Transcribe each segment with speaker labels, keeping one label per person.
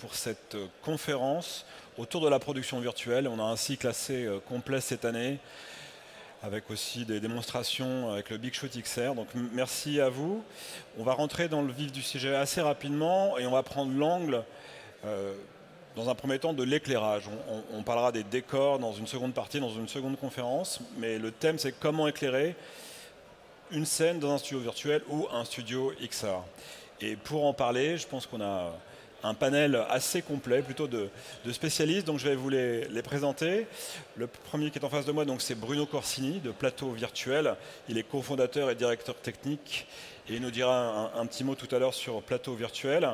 Speaker 1: pour cette conférence autour de la production virtuelle. On a un cycle assez complet cette année avec aussi des démonstrations avec le Big Shoot XR. Donc merci à vous. On va rentrer dans le vif du sujet assez rapidement et on va prendre l'angle, euh, dans un premier temps, de l'éclairage. On, parlera des décors dans une seconde partie, dans une seconde conférence, mais le thème c'est comment éclairer une scène dans un studio virtuel ou un studio XR. Et pour en parler, je pense qu'on a un panel assez complet, plutôt de, spécialistes. Donc je vais vous les, présenter. Le premier qui est en face de moi, c'est Bruno Corsini de Plateau Virtuel. Il est cofondateur et directeur technique. Et il nous dira un, petit mot tout à l'heure sur Plateau Virtuel.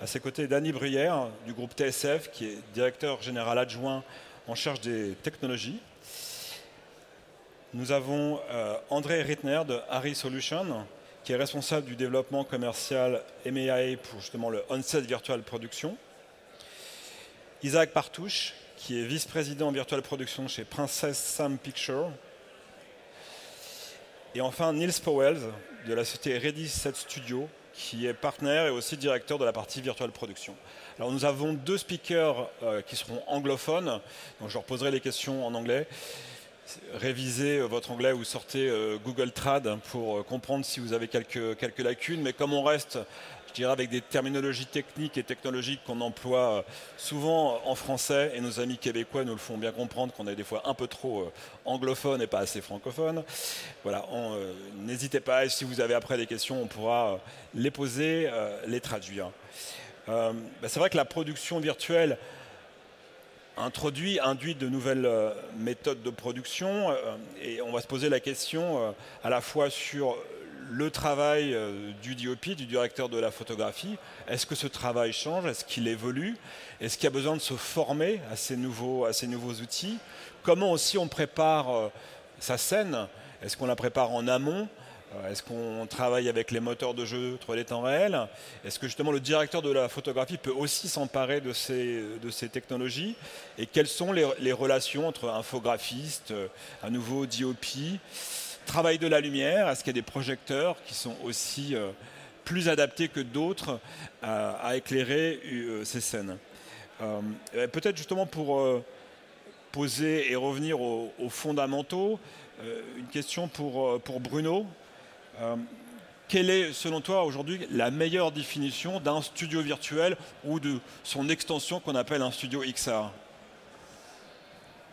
Speaker 1: À ses côtés, Danny Bruyère du groupe TSF, qui est directeur général adjoint en charge des technologies. Nous avons euh, André Rittner de Harry Solution, qui est responsable du développement commercial MEAE pour justement le on-set Virtual Production. Isaac Partouche, qui est vice-président Virtual Production chez Princess Sam Picture. Et enfin Niels Powell de la société Ready Set Studio, qui est partenaire et aussi directeur de la partie Virtual Production. Alors nous avons deux speakers euh, qui seront anglophones, donc je leur poserai les questions en anglais révisez euh, votre anglais ou sortez euh, Google Trad pour euh, comprendre si vous avez quelques, lacunes. Mais comme on reste, je dirais, avec des terminologies techniques et technologiques qu'on emploie souvent en français, et nos amis québécois nous le font bien comprendre qu'on est des fois un peu trop anglophone et pas assez francophone. Voilà, n'hésitez pas, si vous avez après des questions, on pourra les poser, les traduire. Bah, c'est vrai que la production virtuelle introduit, induit de nouvelles euh, méthodes de production euh, et on va se poser la question euh, à la fois sur le travail du DOP, du directeur de la photographie. Est-ce que ce travail change? Est-ce qu'il évolue? Est-ce qu'il y a besoin de se former à ces nouveaux, à ces nouveaux outils? Comment aussi on prépare sa scène? Est-ce qu'on la prépare en amont? Est-ce qu'on travaille avec les moteurs de jeu 3D temps réel? Est-ce que justement le directeur de la photographie peut aussi s'emparer de ces, technologies? Et quelles sont les, relations entre infographiste, un nouveau DOP, travail de la lumière? Est-ce qu'il y a des projecteurs qui sont aussi euh, plus adaptés que d'autres à, éclairer euh, ces scènes? Peut-être justement pour poser et revenir aux, fondamentaux, une question pour Bruno. Euh, quelle est, selon toi, aujourd'hui, la meilleure définition d'un studio virtuel ou de son extension qu'on appelle un studio XR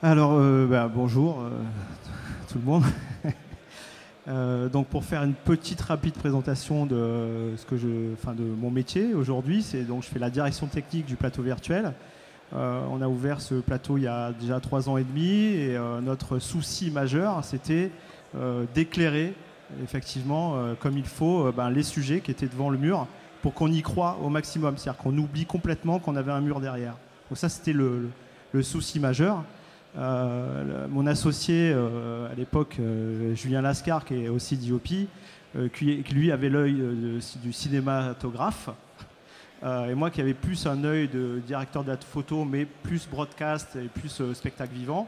Speaker 2: Alors, euh, bah, bonjour euh, tout le monde. donc, pour faire une petite rapide présentation de ce que je, enfin, de mon métier aujourd'hui, c'est donc je fais la direction technique du plateau virtuel. on a ouvert ce plateau il y a déjà trois ans et demi et notre souci majeur, c'était d'éclairer effectivement, euh, comme il faut, euh, ben, les sujets qui étaient devant le mur pour qu'on y croit au maximum. C'est-à-dire qu'on oublie complètement qu'on avait un mur derrière. Donc ça, c'était le, souci majeur. Euh, mon associé à l'époque, Julien Lascar, qui est aussi DOP, qui, lui avait l'œil du cinématographe, et moi qui avais plus un œil de directeur de photo, mais plus broadcast et plus spectacle vivant.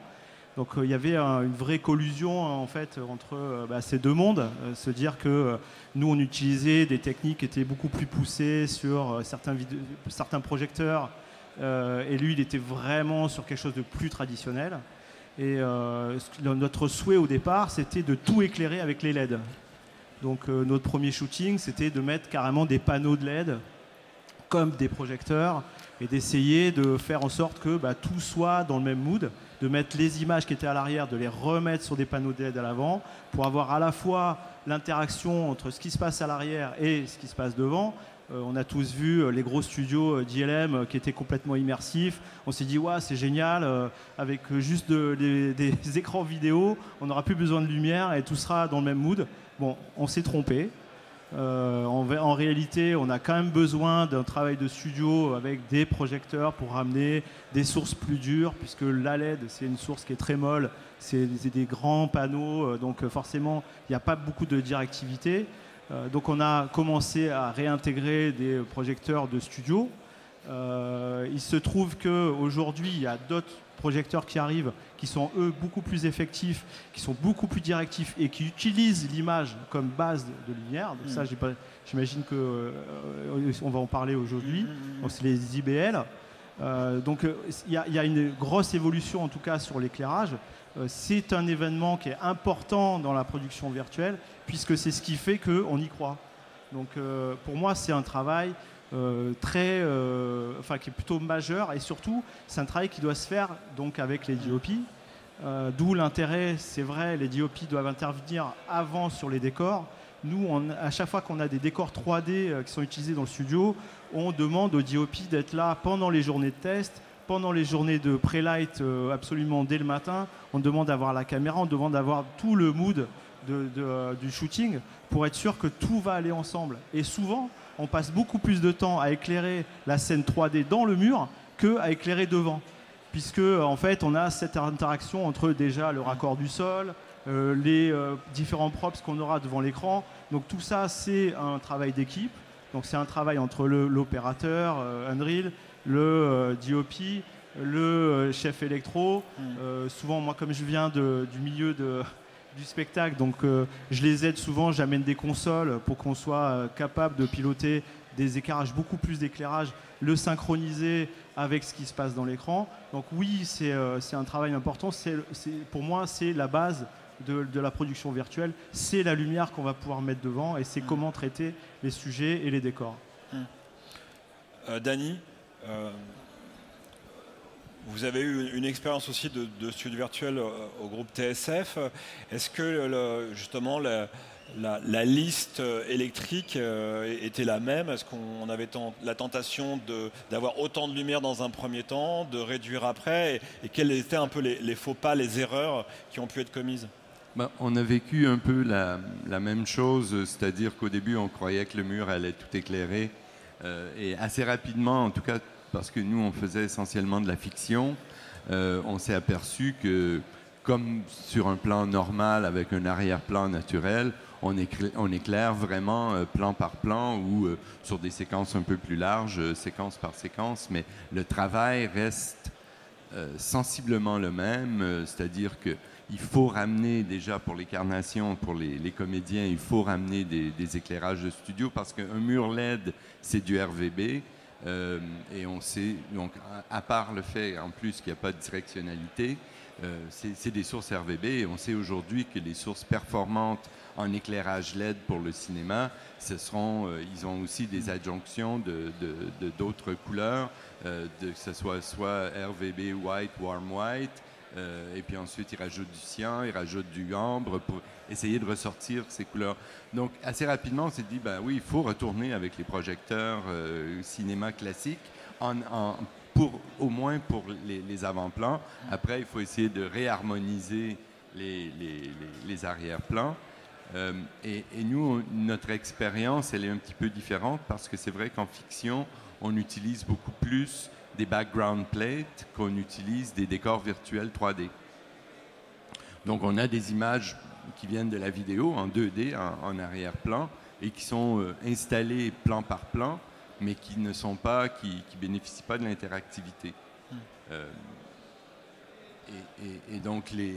Speaker 2: Donc euh, il y avait une vraie collusion en fait entre euh, bah, ces deux mondes, euh, se dire que nous on utilisait des techniques qui étaient beaucoup plus poussées sur certains, certains projecteurs et lui il était vraiment sur quelque chose de plus traditionnel. Et notre souhait au départ c'était de tout éclairer avec les LED. Donc notre premier shooting c'était de mettre carrément des panneaux de LED comme des projecteurs et d'essayer de faire en sorte que bah, tout soit dans le même mood de mettre les images qui étaient à l'arrière, de les remettre sur des panneaux d'aide à l'avant, pour avoir à la fois l'interaction entre ce qui se passe à l'arrière et ce qui se passe devant. Euh, on a tous vu euh, les gros studios euh, d'ILM qui étaient complètement immersifs. On s'est dit, ouais, c'est génial, avec juste des, des écrans vidéo, on n'aura plus besoin de lumière et tout sera dans le même mood. Bon, on s'est trompé. Euh, en, réalité, on a quand même besoin d'un travail de studio avec des projecteurs pour ramener des sources plus dures, puisque la LED, c'est une source qui est très molle, c'est des grands panneaux, euh, donc euh, forcément, il n'y a pas beaucoup de directivité. donc on a commencé à réintégrer des projecteurs de studio. il se trouve qu'aujourd'hui, il y a d'autres projecteurs qui arrivent, qui sont eux beaucoup plus effectifs, qui sont beaucoup plus directifs et qui utilisent l'image comme base de, lumière. Donc ça, mm. j'imagine que euh, on va en parler aujourd'hui. Mm, mm, donc c'est les IBL. Euh, donc euh, il y, a une grosse évolution en tout cas sur l'éclairage. c'est un événement qui est important dans la production virtuelle puisque c'est ce qui fait qu'on y croit. Donc pour moi, c'est un travail euh, très, euh, enfin, qui est plutôt majeur et surtout c'est un travail qui doit se faire donc avec les DOP. Euh, d'où l'intérêt, c'est vrai, les DOP doivent intervenir avant sur les décors. Nous, à chaque fois qu'on a des décors 3D qui sont utilisés dans le studio, on demande aux DOP d'être là pendant les journées de test, pendant les journées de pré-light absolument dès le matin. On demande d'avoir la caméra, on demande d'avoir tout le mood du shooting pour être sûr que tout va aller ensemble. Et souvent, on passe beaucoup plus de temps à éclairer la scène 3D dans le mur que à éclairer devant. Puisque, en fait, on a cette interaction entre déjà le raccord du sol, euh, les euh, différents props qu'on aura devant l'écran. Donc tout ça, c'est un travail d'équipe. Donc c'est un travail entre l'opérateur, euh, Unreal, le DOP, le chef électro. Mm. souvent, moi, comme je viens du milieu de, du spectacle. Donc euh, je les aide souvent, j'amène des consoles pour qu'on soit euh, capable de piloter des éclairages, beaucoup plus d'éclairage, le synchroniser avec ce qui se passe dans l'écran. Donc oui, c'est euh, un travail important. Pour moi, c'est la base de, la production virtuelle. C'est la lumière qu'on va pouvoir mettre devant et c'est mmh. comment traiter les sujets et les décors.
Speaker 1: Mmh. Dany, vous avez eu une expérience aussi de, studio virtuel au groupe TSF. Est-ce que justement la, liste électrique euh, était la même? Est-ce qu'on avait la tentation d'avoir autant de lumière dans un premier temps, de réduire après? Et, quels étaient un peu les, faux pas, les erreurs qui ont pu être commises?
Speaker 3: Ben, on a vécu un peu la, même chose, c'est-à-dire qu'au début on croyait que le mur allait tout éclairer euh, et assez rapidement, en tout cas parce que nous, on faisait essentiellement de la fiction, euh, on s'est aperçu que, comme sur un plan normal avec un arrière-plan naturel, on, éclaire, vraiment euh, plan par plan ou euh, sur des séquences un peu plus larges, séquence par séquence, mais le travail reste sensiblement le même, c'est-à-dire que il faut ramener déjà pour les carnations, pour les, comédiens, il faut ramener des, des, éclairages de studio parce qu'un mur LED, c'est du RVB. Euh, et on sait, donc, à, part le fait en plus qu'il n'y a pas de directionnalité, euh, c'est des sources RVB et on sait aujourd'hui que les sources performantes en éclairage LED pour le cinéma, ce seront, euh, ils ont aussi des adjonctions de d'autres couleurs, que ce soit soit RVB white, warm white, euh, et puis ensuite, il rajoute du cyan, il rajoute du ambre pour essayer de ressortir ces couleurs. Donc, assez rapidement, on s'est dit, ben oui, il faut retourner avec les projecteurs euh, cinéma classiques, en, pour, au moins pour les, avant-plans. Après, il faut essayer de réharmoniser les, arrière-plans. Euh, et, nous, notre expérience, elle est un petit peu différente parce que c'est vrai qu'en fiction, on utilise beaucoup plus des background plates qu'on utilise des décors virtuels 3D. Donc on a des images qui viennent de la vidéo en 2D, en, arrière-plan, et qui sont euh, installées plan par plan, mais qui ne sont pas, qui, bénéficient pas de l'interactivité. Hmm. Euh, et, donc les,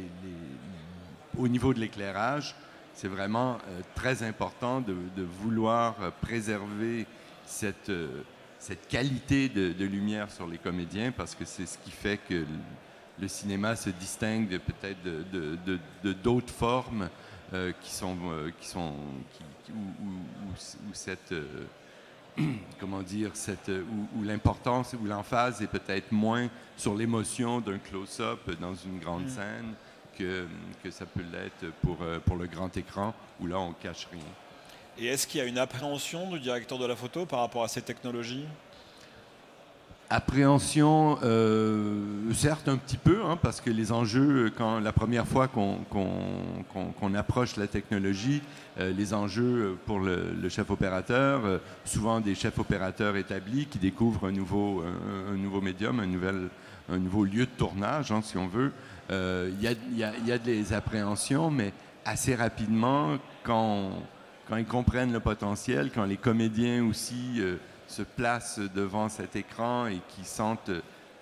Speaker 3: au niveau de l'éclairage, c'est vraiment euh, très important de, de vouloir préserver cette cette qualité de, lumière sur les comédiens parce que c'est ce qui fait que le, cinéma se distingue peut-être de d'autres formes euh, qui sont euh, qui sont où, cette euh, comment dire cette où, l'importance ou l'emphase est peut-être moins sur l'émotion d'un close-up dans une grande mm. scène que, que ça peut l'être pour pour le grand écran où là on cache rien.
Speaker 1: Et est-ce qu'il y a une appréhension du directeur de la photo par rapport à ces technologies?
Speaker 3: Appréhension, euh, certes un petit peu, hein, parce que les enjeux, quand la première fois qu'on approche la technologie, euh, les enjeux pour le, chef opérateur, euh, souvent des chefs opérateurs établis qui découvrent un nouveau, un, nouveau médium, un, nouvel, un nouveau lieu de tournage, hein, si on veut, il y a, y, a, des appréhensions, mais assez rapidement, quand quand ils comprennent le potentiel, quand les comédiens aussi euh, se placent devant cet écran et qui sentent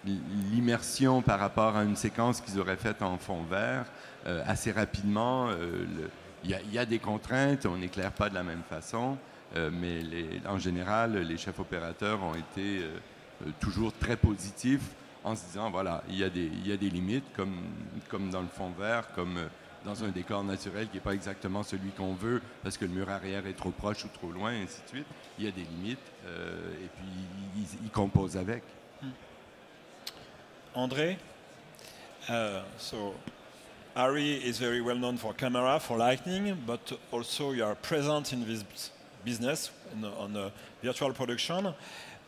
Speaker 3: l'immersion par rapport à une séquence qu'ils auraient faite en fond vert assez rapidement. Il y, a des contraintes, on n'éclaire pas de la même façon, mais en général, les chefs opérateurs ont été toujours très positifs en se disant, voilà, il y a des, limites, comme, comme dans le fond vert, comme euh, dans un décor naturel qui n'est pas exactement celui qu'on veut parce que le mur arrière est trop proche ou trop loin, et ainsi de suite. Il y a des limites euh, et puis ils, composent avec. Hmm.
Speaker 1: André, uh, so Ari is very well known for camera, for lighting, but also you are present in this business in, on a virtual production.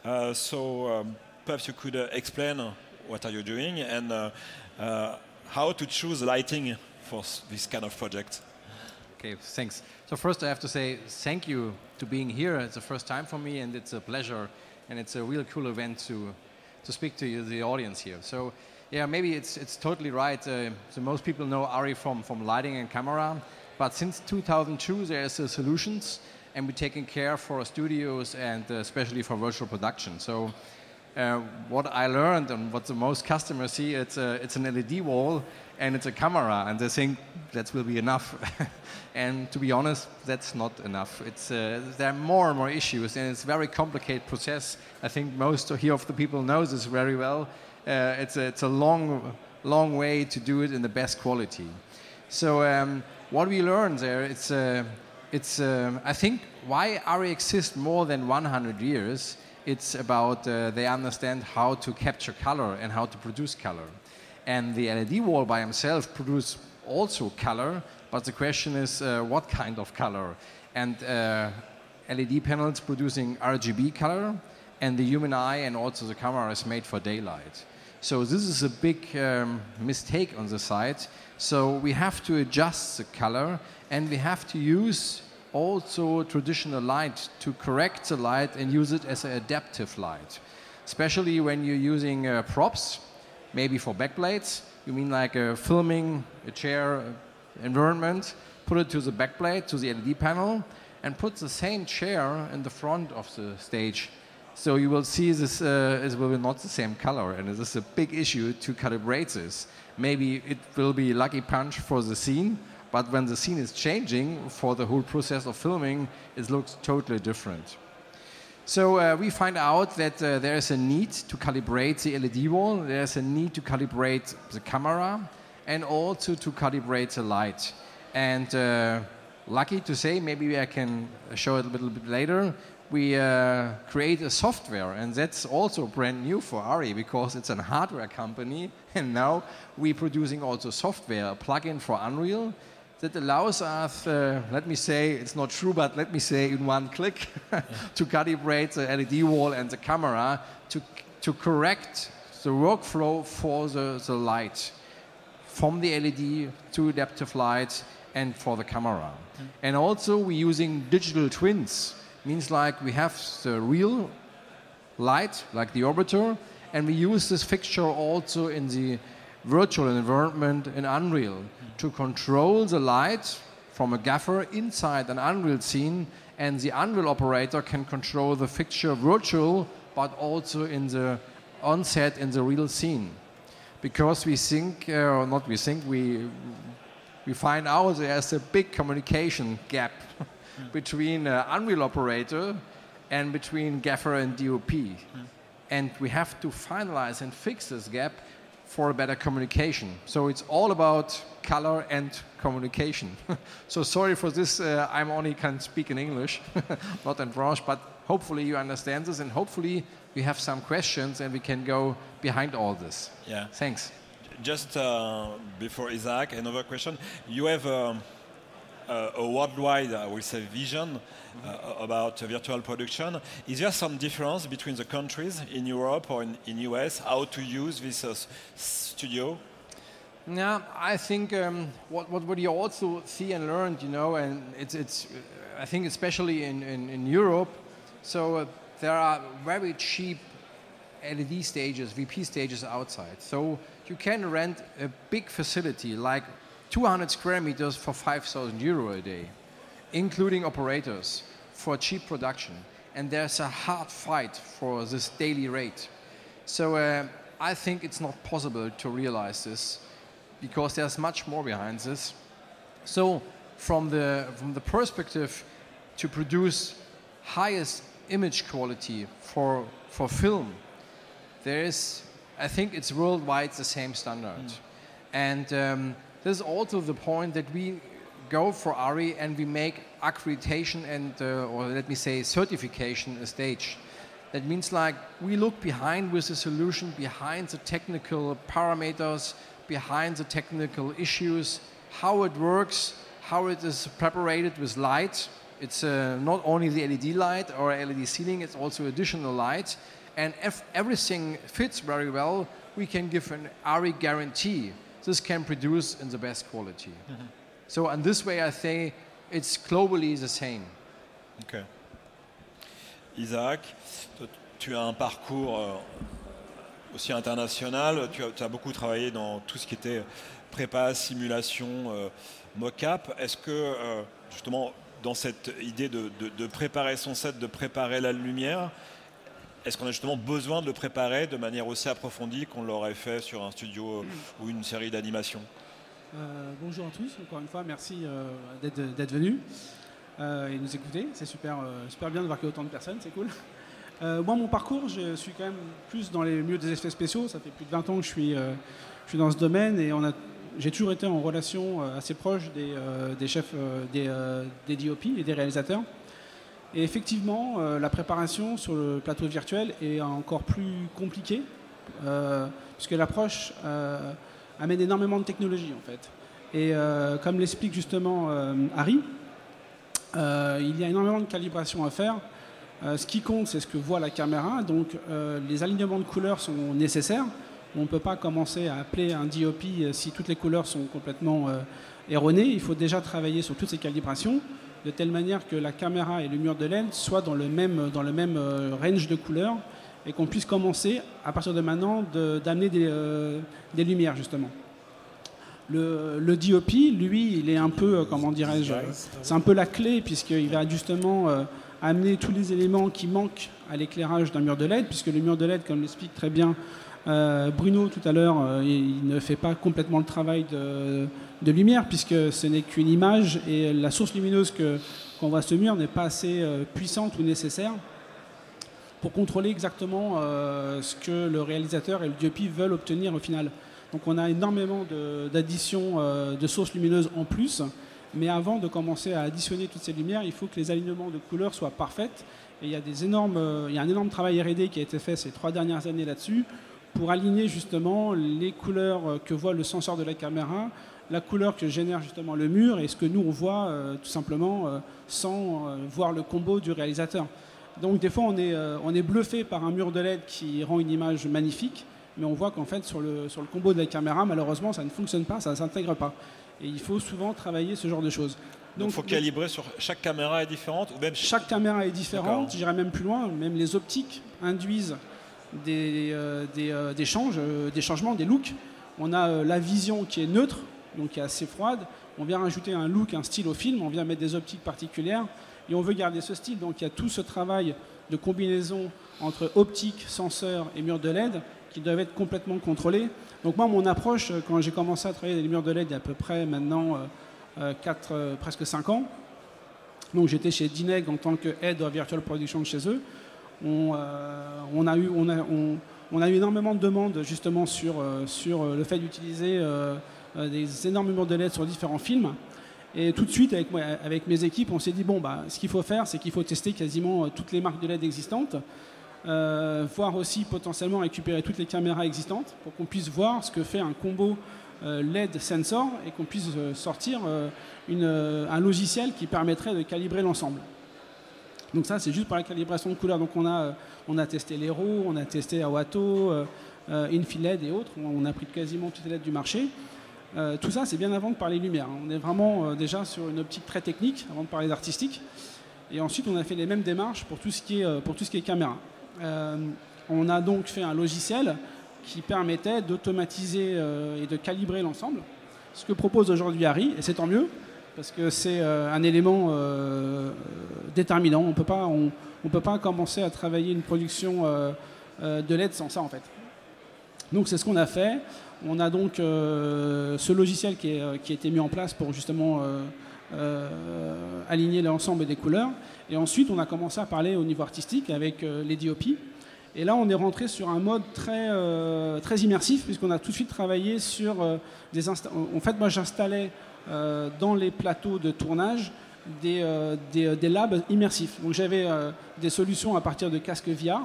Speaker 1: Uh, so um, perhaps you could uh, explain what are you doing and uh, uh, how to choose lighting for this kind of project.
Speaker 4: Okay, thanks. So first I have to say thank you to being here. It's the first time for me and it's a pleasure and it's a real cool event to, to speak to you, the audience here. So yeah, maybe it's, it's totally right. Uh, so most people know Ari from, from lighting and camera, but since 2002 there's uh, solutions and we're taking care for studios and uh, especially for virtual production. So uh, what I learned and what the most customers see, it's, a, it's an LED wall and it's a camera, and they think that will be enough. and to be honest, that's not enough. It's, uh, there are more and more issues, and it's a very complicated process. I think most here of the people knows this very well. Uh, it's, a, it's a long, long way to do it in the best quality. So um, what we learned there, it's, uh, it's um, I think why ARI exists more than 100 years it's about uh, they understand how to capture color and how to produce color. And the LED wall by himself produces also color, but the question is uh, what kind of color? And uh, LED panels producing RGB color, and the human eye and also the camera is made for daylight. So this is a big um, mistake on the side. So we have to adjust the color, and we have to use also traditional light to correct the light and use it as an adaptive light. Especially when you're using uh, props, maybe for backplates. You mean like a filming a chair environment, put it to the backplate, to the LED panel, and put the same chair in the front of the stage. So you will see this uh, it will be not the same color, and this is a big issue to calibrate this. Maybe it will be lucky punch for the scene, but when the scene is changing for the whole process of filming, it looks totally different. So uh, we find out that uh, there is a need to calibrate the LED wall, there's a need to calibrate the camera, and also to calibrate the light. And uh, lucky to say, maybe I can show it a little bit later, we uh, create a software, and that's also brand new for ARI because it's a hardware company, and now we're producing also software, a plugin for Unreal, that allows us, uh, let me say, it's not true, but let me say in one click, to calibrate the LED wall and the camera to, to correct the workflow for the, the light from the LED to adaptive light and for the camera. Mm. And also we're using digital twins, means like we have the real light, like the orbiter, and we use this fixture also in the virtual environment in Unreal to control the light from a gaffer inside an Unreal scene, and the Unreal operator can control the fixture virtual, but also in the onset in the real scene. Because we think, uh, or not we think, we, we find out there's a big communication gap between uh, Unreal operator and between gaffer and DOP. Mm. And we have to finalize and fix this gap for a better communication. So it's all about color and communication. so sorry for this, uh, I'm only can speak in English, not in French, but hopefully you understand this and hopefully we have some questions and we can go behind all this.
Speaker 1: Yeah.
Speaker 4: Thanks.
Speaker 1: Just uh, before Isaac, another question. You have um, uh, a worldwide, I will say, vision uh, about virtual production. Is there some difference between the countries in Europe or in, in US how to use this uh, studio?
Speaker 4: Yeah, I think um, what, what, what you also see and learned, you know, and it's, it's I think especially in, in, in Europe, so uh, there are very cheap LED stages, VP stages outside. So you can rent a big facility like 200 square meters for 5,000 euro a day, including operators for cheap production. and there's a hard fight for this daily rate. So uh, I think it's not possible to realize this because there's much more behind this. So from the, from the perspective to produce highest image quality for, for film, there is, I think it's worldwide the same standard. And um, this is also the point that we go for ARI and we make accreditation and, uh, or let me say, certification a stage. That means like we look behind with the solution, behind the technical parameters, behind the technical issues, how it works, how it is preparated with light. It's uh, not only the LED light or LED ceiling, it's also additional light. And if everything fits very well, we can give an ARI guarantee. This can produce in the best quality. So, in this way, I think it's globally the same.
Speaker 1: Ok. Isaac, tu as un parcours euh, aussi international. Tu as, tu as beaucoup travaillé dans tout ce qui était prépa, simulation, euh, mock-up. Est-ce que, euh, justement, dans cette idée de, de- de préparer son set, de préparer la lumière, est-ce qu'on a justement besoin de le préparer de manière aussi approfondie qu'on l'aurait fait sur un studio euh, ou une série d'animation?
Speaker 5: Euh, bonjour à tous, encore une fois, merci euh, d'être venus euh, et de nous écouter. C'est super, super bien de voir qu'il y a autant de personnes, c'est cool. Moi, mon parcours, je suis quand même plus dans les milieux des effets spéciaux. Ça fait plus de 20 ans que je suis, je suis dans ce domaine et on a, j'ai toujours été en relation assez proche des, des chefs, des, des DOP et des réalisateurs. Et effectivement, euh, la préparation sur le plateau virtuel est encore plus compliquée, euh, puisque l'approche euh, amène énormément de technologie en fait. Et comme l'explique justement Harry, il y a énormément de calibration à faire. Ce qui compte, c'est ce que voit la caméra. Donc les alignements de couleurs sont nécessaires. On ne peut pas commencer à appeler un DOP si toutes les couleurs sont complètement erronées. Il faut déjà travailler sur toutes ces calibrations de telle manière que la caméra et le mur de LED soient dans le même, euh, range de couleurs et qu'on puisse commencer à partir de maintenant d'amener des, euh, des lumières justement. Le, DOP, lui, il est un peu, euh, comment dirais-je, c'est un peu la clé puisqu'il va justement amener tous les éléments qui manquent à l'éclairage d'un mur de LED, puisque le mur de LED, comme l'explique très bien Bruno tout à l'heure, il ne fait pas complètement le travail de, de lumière puisque ce n'est qu'une image et la source lumineuse qu'on voit sur ce mur n'est pas assez euh, puissante ou nécessaire pour contrôler exactement euh, ce que le réalisateur et le DOP veulent obtenir au final. Donc on a énormément d'additions euh, de sources lumineuses en plus, mais avant de commencer à additionner toutes ces lumières, il faut que les alignements de couleurs soient parfaits. Et il y a, des énormes, il y a un énorme travail R&D qui a été fait ces trois dernières années là-dessus pour aligner justement les couleurs euh, que voit le senseur de la caméra, la couleur que génère justement le mur et ce que nous on voit euh, tout simplement euh, sans euh, voir le combo du réalisateur. Donc des fois on est, on est bluffé par un mur de LED qui rend une image magnifique, mais on voit qu'en fait sur le, sur le combo de la caméra malheureusement ça ne fonctionne pas, ça ne s'intègre pas. Et il faut souvent travailler ce genre de choses.
Speaker 1: Donc il faut calibrer sur chaque caméra est différente ou même
Speaker 5: chaque caméra est différente, j'irai même plus loin, même les optiques induisent des, euh, des, euh, des changes, euh, des changements, des looks. On a la vision qui est neutre, donc qui est assez froide. On vient rajouter un look, un style au film, on vient mettre des optiques particulières et on veut garder ce style. Donc il y a tout ce travail de combinaison entre optique, senseur et mur de LED qui doivent être complètement contrôlés. Donc moi, mon approche, quand j'ai commencé à travailler les murs de LED il y a à peu près maintenant euh, euh, quatre, euh, presque 5 ans, donc j'étais chez Dineg en tant que Head of Virtual Production chez eux. On, euh, on a, eu, énormément de demandes justement sur, euh, euh, le fait d'utiliser des énormes murs de LED sur différents films. Et tout de suite, avec, mes équipes, on s'est dit, bon, bah, ce qu'il faut faire, c'est qu'il faut tester quasiment toutes les marques de LED existantes, voire aussi potentiellement récupérer toutes les caméras existantes pour qu'on puisse voir ce que fait un combo LED sensor et qu'on puisse sortir un logiciel qui permettrait de calibrer l'ensemble. Donc ça, c'est juste pour la calibration de couleurs. Donc on a, euh, on a testé l'Hero, on a testé Awato, euh, euh, Infiled et autres. On a pris quasiment toutes les LED du marché. Euh, tout ça, c'est bien avant de parler lumière. On est vraiment déjà sur une optique très technique avant de parler d'artistique. Et ensuite, on a fait les mêmes démarches pour tout ce qui est, pour tout ce qui est caméra. On a donc fait un logiciel qui permettait d'automatiser et de calibrer l'ensemble. Ce que propose aujourd'hui Harry, et c'est tant mieux, parce que c'est un élément déterminant. On peut pas, on, peut pas commencer à travailler une production de LED sans ça en fait. Donc c'est ce qu'on a fait. On a donc ce logiciel qui, a été mis en place pour justement aligner l'ensemble des couleurs. Et ensuite, on a commencé à parler au niveau artistique avec les DOP. Et là, on est rentré sur un mode très, euh, très immersif, puisqu'on a tout de suite travaillé sur euh, des En fait, moi, j'installais euh, dans les plateaux de tournage des, des, labs immersifs. Donc, j'avais des solutions à partir de casques VR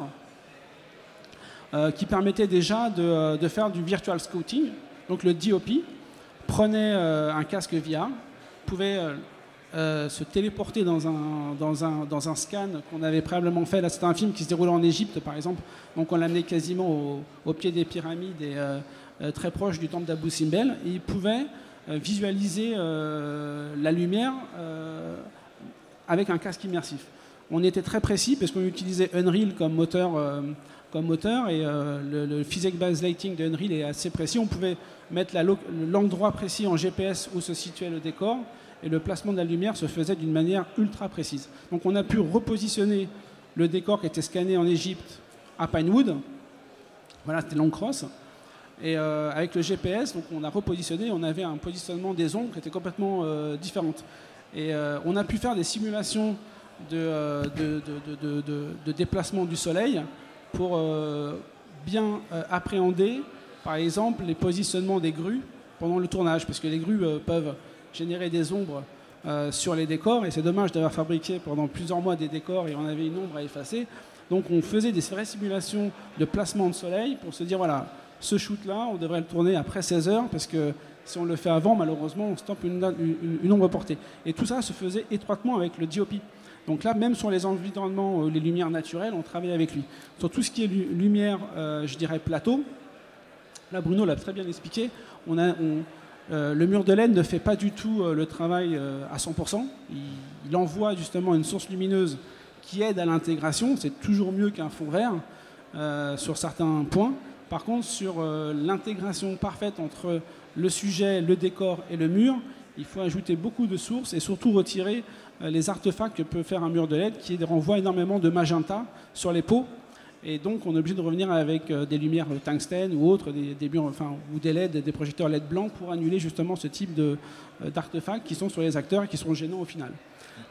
Speaker 5: qui permettaient déjà de, faire du virtual scouting. Donc, le DOP prenait un casque VR, pouvait euh, se téléporter dans un, scan qu'on avait préalablement fait. Là, c'était un film qui se déroulait en Égypte, par exemple. Donc, on l'amenait quasiment au, pied des pyramides et euh, euh, très proche du temple d'Abu Simbel. Il pouvait visualiser la lumière avec un casque immersif. On était très précis parce qu'on utilisait Unreal comme moteur, comme moteur et le, le physics-based lighting de Unreal est assez précis. On pouvait mettre l'endroit précis en GPS où se situait le décor et le placement de la lumière se faisait d'une manière ultra précise. Donc on a pu repositionner le décor qui était scanné en Égypte à Pinewood. Voilà, c'était Long. Et euh, avec le GPS, donc on a repositionné, on avait un positionnement des ombres qui était complètement euh, différente. Et euh, on a pu faire des simulations de, de, déplacement du soleil pour bien appréhender, par exemple, les positionnements des grues pendant le tournage, parce que les grues peuvent générer des ombres euh, sur les décors. Et c'est dommage d'avoir fabriqué pendant plusieurs mois des décors et on avait une ombre à effacer. Donc on faisait des vraies simulations de placement de soleil pour se dire voilà, ce shoot-là, on devrait le tourner après 16 heures parce que si on le fait avant, malheureusement, on stoppe une, une, ombre portée. Et tout ça se faisait étroitement avec le DOP. Donc là, même sur les environnements, euh, les lumières naturelles, on travaillait avec lui. Sur tout ce qui est lumière, euh, je dirais plateau, là Bruno l'a très bien expliqué, on, a, euh, le mur de laine ne fait pas du tout le travail à 100%. Il, envoie justement une source lumineuse qui aide à l'intégration. C'est toujours mieux qu'un fond vert sur certains points. Par contre, sur l'intégration parfaite entre le sujet, le décor et le mur, il faut ajouter beaucoup de sources et surtout retirer les artefacts que peut faire un mur de LED qui renvoie énormément de magenta sur les peaux et donc, on est obligé de revenir avec euh, des lumières tungstène ou autres, des, enfin, ou des LED, des projecteurs LED blancs pour annuler justement ce type euh, d'artefacts qui sont sur les acteurs et qui sont gênants au final.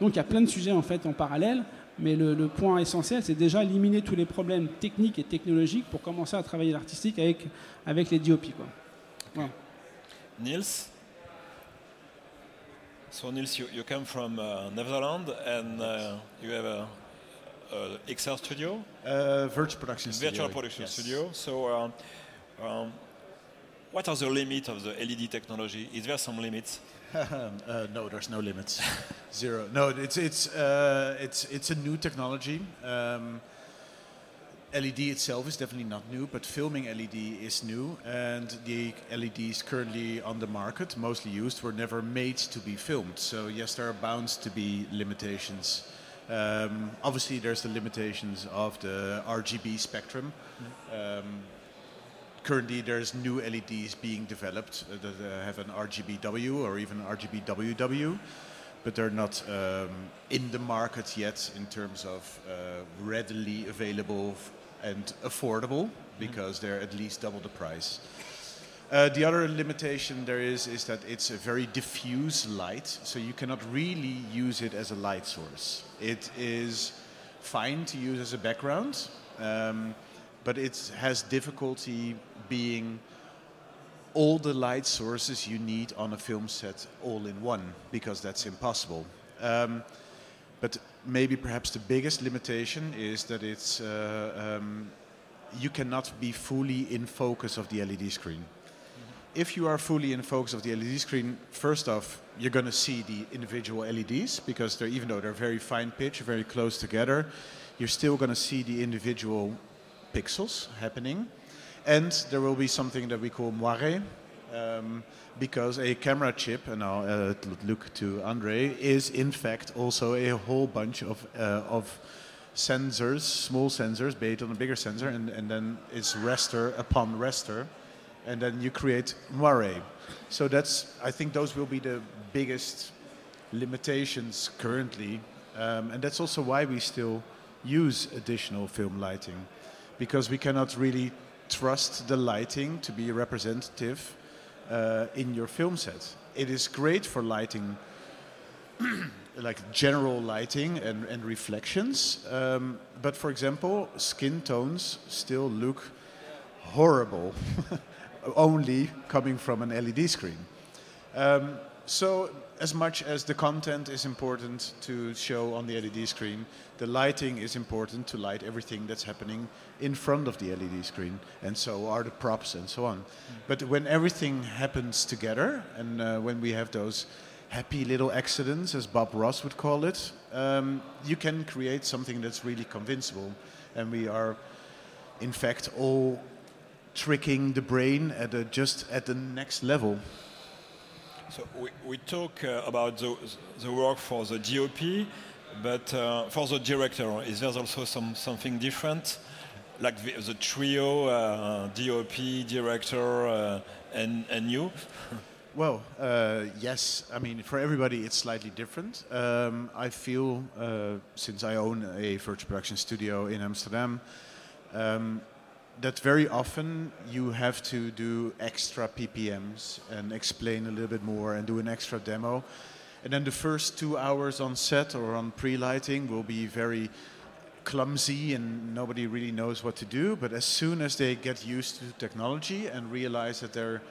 Speaker 5: Donc, il y a plein de sujets en fait en parallèle, mais le, point essentiel, c'est déjà éliminer tous les problèmes techniques et technologiques pour commencer à travailler l'artistique avec, avec les DOP. Quoi. Voilà.
Speaker 1: Niels So Niels, you, you come from uh, Netherlands and uh, you have a uh, XR Studio?
Speaker 6: Uh, virtual Production Studio.
Speaker 1: Virtual Production yes. Studio. So, um, um, what are the limits of the LED technology? Is there some limits?
Speaker 6: Uh, no, there's no limits. Zero. No, it's it's uh, it's it's a new technology. Um, LED itself is definitely not new, but filming LED is new, and the LEDs currently on the market, mostly used, were never made to be filmed. So yes, there are bound to be limitations. Um, obviously, there's the limitations of the RGB spectrum. Um, currently, there's new LEDs being developed uh, that uh, have an RGBW or even RGBWW, but they're not um, in the market yet in terms of uh, readily available and affordable mm-hmm. because they're at least double the price. Uh, the other limitation there is is that it's a very diffuse light, so you cannot really use it as a light source. It is fine to use as a background, um, but it has difficulty being all the light sources you need on a film set all in one, because that's impossible. Um, but maybe perhaps the biggest limitation is that it's uh, um, you cannot be fully in focus of the LED screen if you are fully in focus of the LED screen, first off, you're going to see the individual LEDs because they're, even though they're very fine pitch, very close together, you're still going to see the individual pixels happening. And there will be something that we call moire, um, because a camera chip, and I'll uh, look to Andre, is in fact also a whole bunch of, uh, of sensors, small sensors, based on a bigger sensor, and, and then it's raster upon raster and then you create moire. So that's I think those will be the biggest limitations currently, um, and that's also why we still use additional film lighting, because we cannot really trust the lighting to be representative uh, in your film set. It is great for lighting, like general lighting and, and reflections, um, but for example, skin tones still look horrible, only coming from an LED screen. Um, so, as much as the content is important to show on the LED screen, the lighting is important to light everything that's happening in front of the LED screen, and so are the props and so on. But when everything happens together, and uh, when we have those happy little accidents, as Bob Ross would call it, um, you can create something that's really convincible. And we are, in fact, all tricking the brain at a, just at the next level.
Speaker 1: So we, we talk uh, about the, the work for the DOP, but uh, for the director, is there also some, something different? Like the, the trio, uh, DOP, director, uh, and, and you?
Speaker 6: Well, uh, yes. I mean, for everybody, it's slightly different. Um, I feel, uh, since I own a virtual production studio in Amsterdam, um, that very often you have to do extra PPMs and explain a little bit more and do an extra demo. And then the first two hours on set or on pre lighting will be very clumsy and nobody really knows what to do. But as soon as they get used to technology and realize that there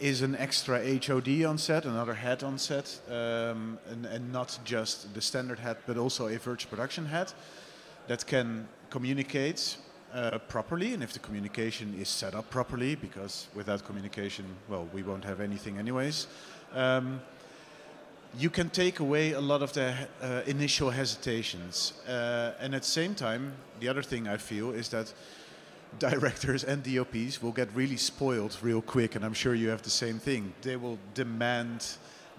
Speaker 6: is an extra HOD on set, another head on set, um, and, and not just the standard head, but also a virtual production head that can communicate uh, properly, and if the communication is set up properly, because without communication, well, we won't have anything anyways. Um, you can take away a lot of the uh, initial hesitations, uh, and at the same time, the other thing I feel is that directors and DOPs will get really spoiled real quick, and I'm sure you have the same thing. They will demand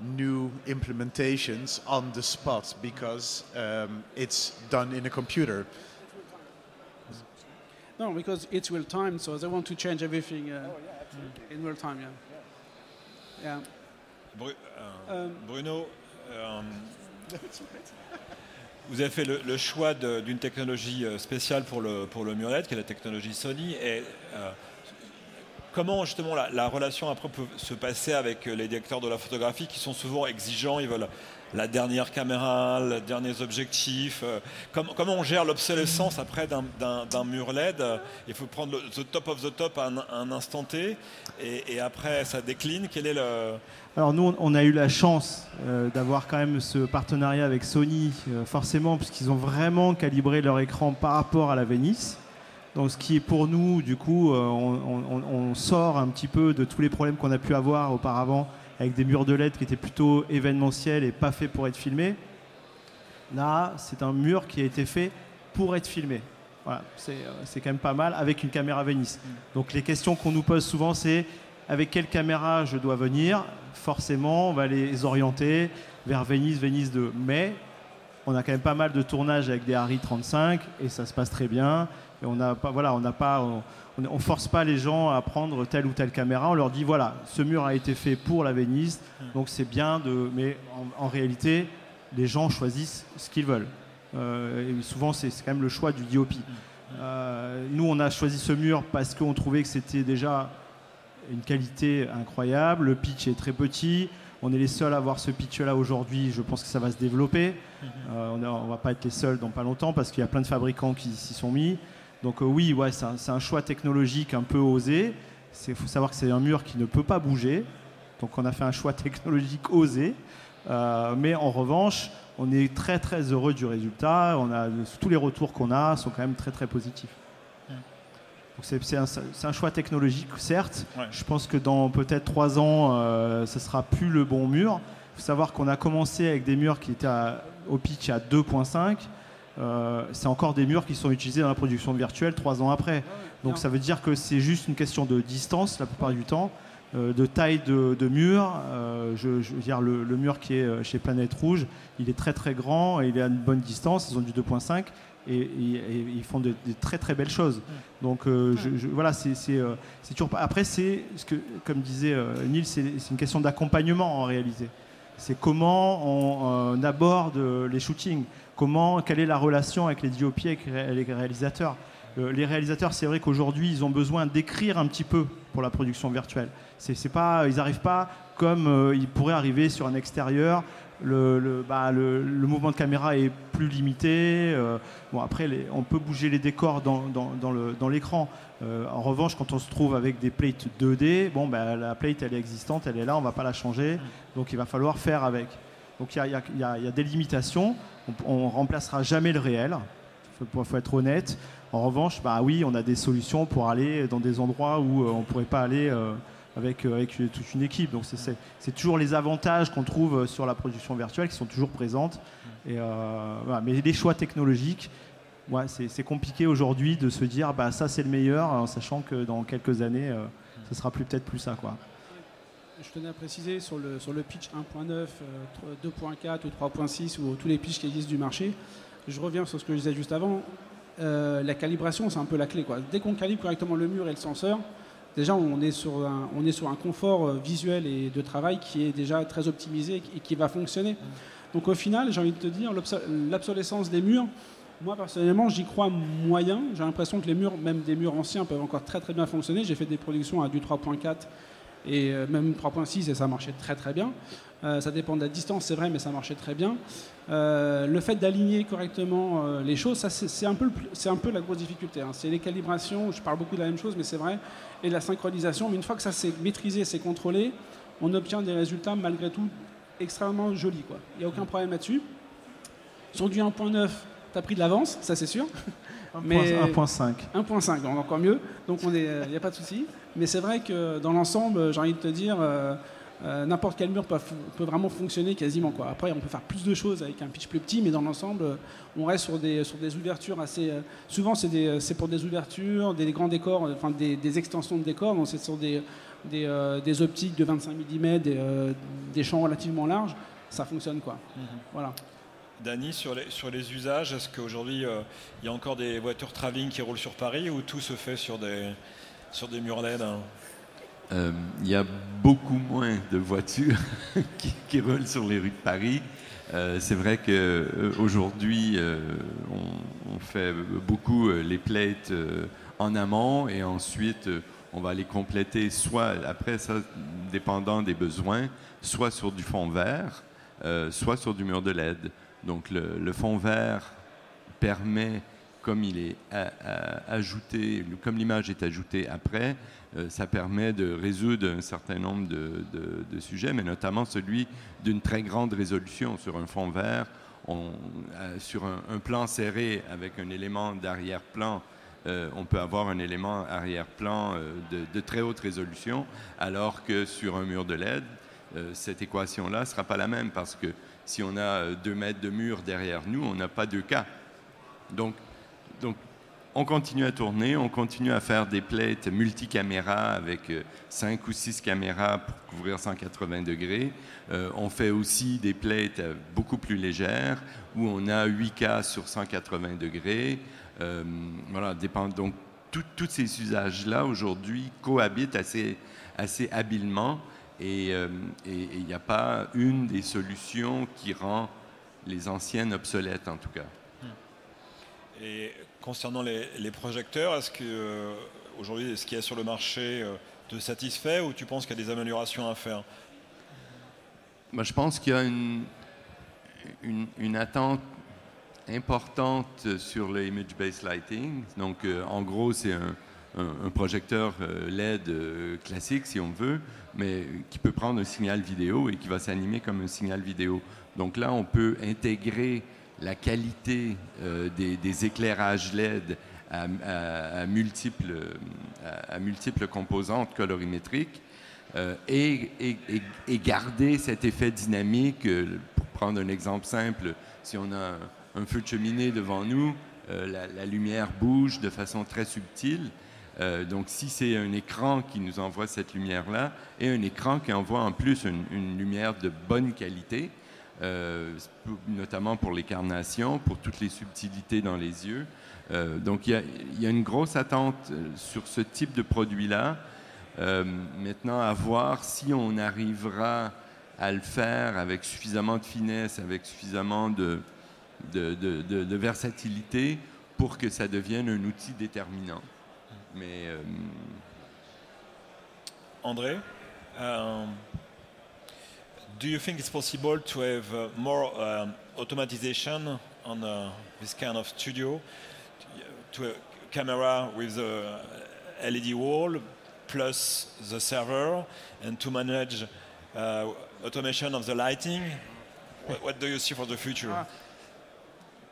Speaker 6: new implementations on the spot because um, it's done in a computer.
Speaker 5: No, because it's real time, so they want to change everything uh, in real time. Yeah. Yeah.
Speaker 1: Bru- euh, Bruno, euh, vous avez fait le, le choix de- d'une technologie euh, spéciale pour le, pour le mur LED, qui est la technologie Sony. Et euh, comment justement la, la relation après peut se passer avec les directeurs de la photographie qui sont souvent exigeants, ils veulent la dernière caméra, les derniers objectifs. euh, com- comment on gère l'obsolescence après d'un- mur LED euh, Il faut prendre le the top of the top à un, instant T, et, après ça décline. Quel est le
Speaker 2: Alors nous, on- a eu la chance euh, d'avoir quand même ce partenariat avec Sony, forcément, puisqu'ils ont vraiment calibré leur écran par rapport à la Venice. Donc ce qui est pour nous, du coup, on sort un petit peu de tous les problèmes qu'on a pu avoir auparavant avec des murs de LED qui étaient plutôt événementiels et pas faits pour être filmés. Là, c'est un mur qui a été fait pour être filmé. Voilà, c'est euh, quand même pas mal avec une caméra Venice. Donc les questions qu'on nous pose souvent, c'est avec quelle caméra je dois venir? Forcément, on va les orienter vers Venise, Venise 2. Mais on a quand même pas mal de tournages avec des Harry 35 et ça se passe très bien. Et on n'a pas, voilà, on n'a pas, on- on force pas les gens à prendre telle ou telle caméra. On leur dit voilà, ce mur a été fait pour la Venise, donc c'est bien de. Mais en, réalité, les gens choisissent ce qu'ils veulent. Euh, et souvent, c'est c'est quand même le choix du DOP. Euh, nous, on a choisi ce mur parce qu'on trouvait que c'était déjà une qualité incroyable. Le pitch est très petit. On est les seuls à avoir ce pitch-là aujourd'hui. Je pense que ça va se développer. Euh, on ne va pas être les seuls dans pas longtemps parce qu'il y a plein de fabricants qui s'y sont mis. Donc euh, oui, ouais, c'est un, choix technologique un peu osé. Il faut savoir que c'est un mur qui ne peut pas bouger. Donc on a fait un choix technologique osé. Euh, mais en revanche, on est très très heureux du résultat. On a, tous les retours qu'on a sont quand même très très positifs. C'est un, choix technologique, certes.
Speaker 1: Ouais.
Speaker 2: Je pense que dans peut-être trois ans, euh, ce sera plus le bon mur. Il faut savoir qu'on a commencé avec des murs qui étaient à- au pitch à 2.5. Euh, c'est encore des murs qui sont utilisés dans la production virtuelle trois ans après. Donc ça veut dire que c'est juste une question de distance la plupart du temps, euh, de taille de, de mur. Euh, je, veux dire, le, mur qui est chez Planète Rouge, il est très très grand et il est à une bonne distance. Ils ont du 2.5 et, ils font de, de très très belles choses. Donc voilà, c'est toujours pas. Après, c'est ce que, comme disait euh, Neil, c'est une question d'accompagnement en réalité. C'est comment on aborde les shootings, comment, quelle est la relation avec les DOP, avec les réalisateurs? les réalisateurs, c'est vrai qu'aujourd'hui, ils ont besoin d'écrire un petit peu pour la production virtuelle. C'est, pas, ils n'arrivent pas comme ils pourraient arriver sur un extérieur bah, le, le, mouvement de caméra est plus limité. Euh, bon, après, on peut bouger les décors dans, dans, l'écran. Euh, en revanche, quand on se trouve avec des plates 2D, bon, bah, la plate, elle est existante, elle est là, on ne va pas la changer. Donc, il va falloir faire avec. Donc, il y, a, des limitations. On ne remplacera jamais le réel. Il faut, être honnête. En revanche, bah, oui, on a des solutions pour aller dans des endroits où euh, on ne pourrait pas aller avec, euh, avec toute une équipe. Donc c'est toujours les avantages qu'on trouve sur la production virtuelle qui sont toujours présentes. Euh, Mais les choix technologiques, ouais, c'est compliqué aujourd'hui de se dire bah, ça c'est le meilleur, en sachant que dans quelques années, euh, ce sera peut-être plus ça. Quoi.
Speaker 5: Je tenais à préciser sur le, sur le pitch 1.9, 2.4 ou 3.6 ou tous les pitchs qui existent du marché. Je reviens sur ce que je disais juste avant. la calibration, c'est un peu la clé. Dès qu'on calibre correctement le mur et le senseur, déjà on est sur un, on est sur un confort euh, visuel et de travail qui est déjà très optimisé et qui va fonctionner. Donc au final, j'ai envie de te dire, l'obsolescence des murs, moi personnellement, j'y crois moyen. J'ai l'impression que les murs, même des murs anciens, peuvent encore très très bien fonctionner. J'ai fait des productions à du 3.4 et euh, même 3.6 et ça marchait très très bien. Euh, ça dépend de la distance, c'est vrai, mais ça marchait très bien. Euh, le fait d'aligner correctement les choses, ça c'est un, peu un peu la grosse difficulté. Hein. C'est les calibrations, je parle beaucoup de la même chose, mais c'est vrai, et la synchronisation. Mais une fois que ça s'est maîtrisé, c'est contrôlé, on obtient des résultats malgré tout extrêmement jolis. Il n'y a aucun problème là-dessus. Sur du 1.9, tu as pris de l'avance, ça c'est sûr.
Speaker 2: 1.5.
Speaker 5: 1.5, donc encore mieux. Donc il n'y a pas de souci. Mais c'est vrai que dans l'ensemble, j'ai envie de te dire, euh, euh, n'importe quel mur peut, vraiment fonctionner quasiment. Quoi. Après, on peut faire plus de choses avec un pitch plus petit, mais dans l'ensemble, on reste sur des, sur des ouvertures assez. Euh, souvent, c'est pour des ouvertures, des, grands décors, enfin des, extensions de décors. Donc, c'est sur des, des, optiques de 25 mm, des, champs relativement larges. Ça fonctionne, quoi. Mhm. Voilà.
Speaker 1: Dany, sur les, usages, est-ce qu'aujourd'hui il y a encore des voitures travelling qui roulent sur Paris ou tout se fait sur des, sur des murs LED hein?
Speaker 3: euh, Il y a beaucoup moins de voitures qui, roulent sur les rues de Paris. Euh, c'est vrai qu'aujourd'hui, euh, on, on, fait beaucoup les plates en amont et ensuite on va les compléter soit, après ça, dépendant des besoins, soit sur du fond vert, soit sur du mur de LED. Donc le, fond vert permet comme il est ajouté, comme l'image est ajoutée après, euh, ça permet de résoudre un certain nombre de, sujets, mais notamment celui d'une très grande résolution sur un fond vert, euh, sur un, plan serré avec un élément d'arrière-plan. Euh, on peut avoir un élément arrière-plan de, très haute résolution, alors que sur un mur de LED, cette équation-là ne sera pas la même parce que si on a deux mètres de mur derrière nous, on n'a pas deux cas. Donc, on continue à tourner, on continue à faire des plates multicaméras avec 5 euh, ou 6 caméras pour couvrir 180 degrés. Euh, on fait aussi des plates euh, beaucoup plus légères où on a 8K sur 180 degrés. voilà, donc tous ces usages-là aujourd'hui cohabitent assez habilement et il n'y a pas une des solutions qui rend les anciennes obsolètes en tout cas.
Speaker 1: Et concernant les, projecteurs, est-ce que euh, aujourd'hui, ce qu'il y a sur le marché euh, te satisfait ou tu penses qu'il y a des améliorations à faire?
Speaker 3: Moi, Je pense qu'il y a une, une, attente importante sur le image-based lighting. Donc, euh, en gros, c'est un, un, projecteur LED classique, si on veut, mais qui peut prendre un signal vidéo et qui va s'animer comme un signal vidéo. Donc là, on peut intégrer la qualité euh, des, éclairages LED à, multiples, à, multiples, composantes colorimétriques euh, et, garder cet effet dynamique. Euh, pour prendre un exemple simple, si on a un, feu de cheminée devant nous, la, lumière bouge de façon très subtile. Donc si c'est un écran qui nous envoie cette lumière-là et un écran qui envoie en plus une lumière de bonne qualité, euh, notamment pour les carnations, pour toutes les subtilités dans les yeux. Euh, donc il y, a une grosse attente euh, sur ce type de produit-là. maintenant, à voir si on arrivera à le faire avec suffisamment de finesse, avec suffisamment de versatilité pour que ça devienne un outil déterminant. Mais euh,
Speaker 1: André, um, do you think it's possible to have uh, more um, automatization on uh, this kind of studio? To a camera with the LED wall plus the server and to manage uh, automation of the lighting? What, what do you see for the future?
Speaker 4: Ah.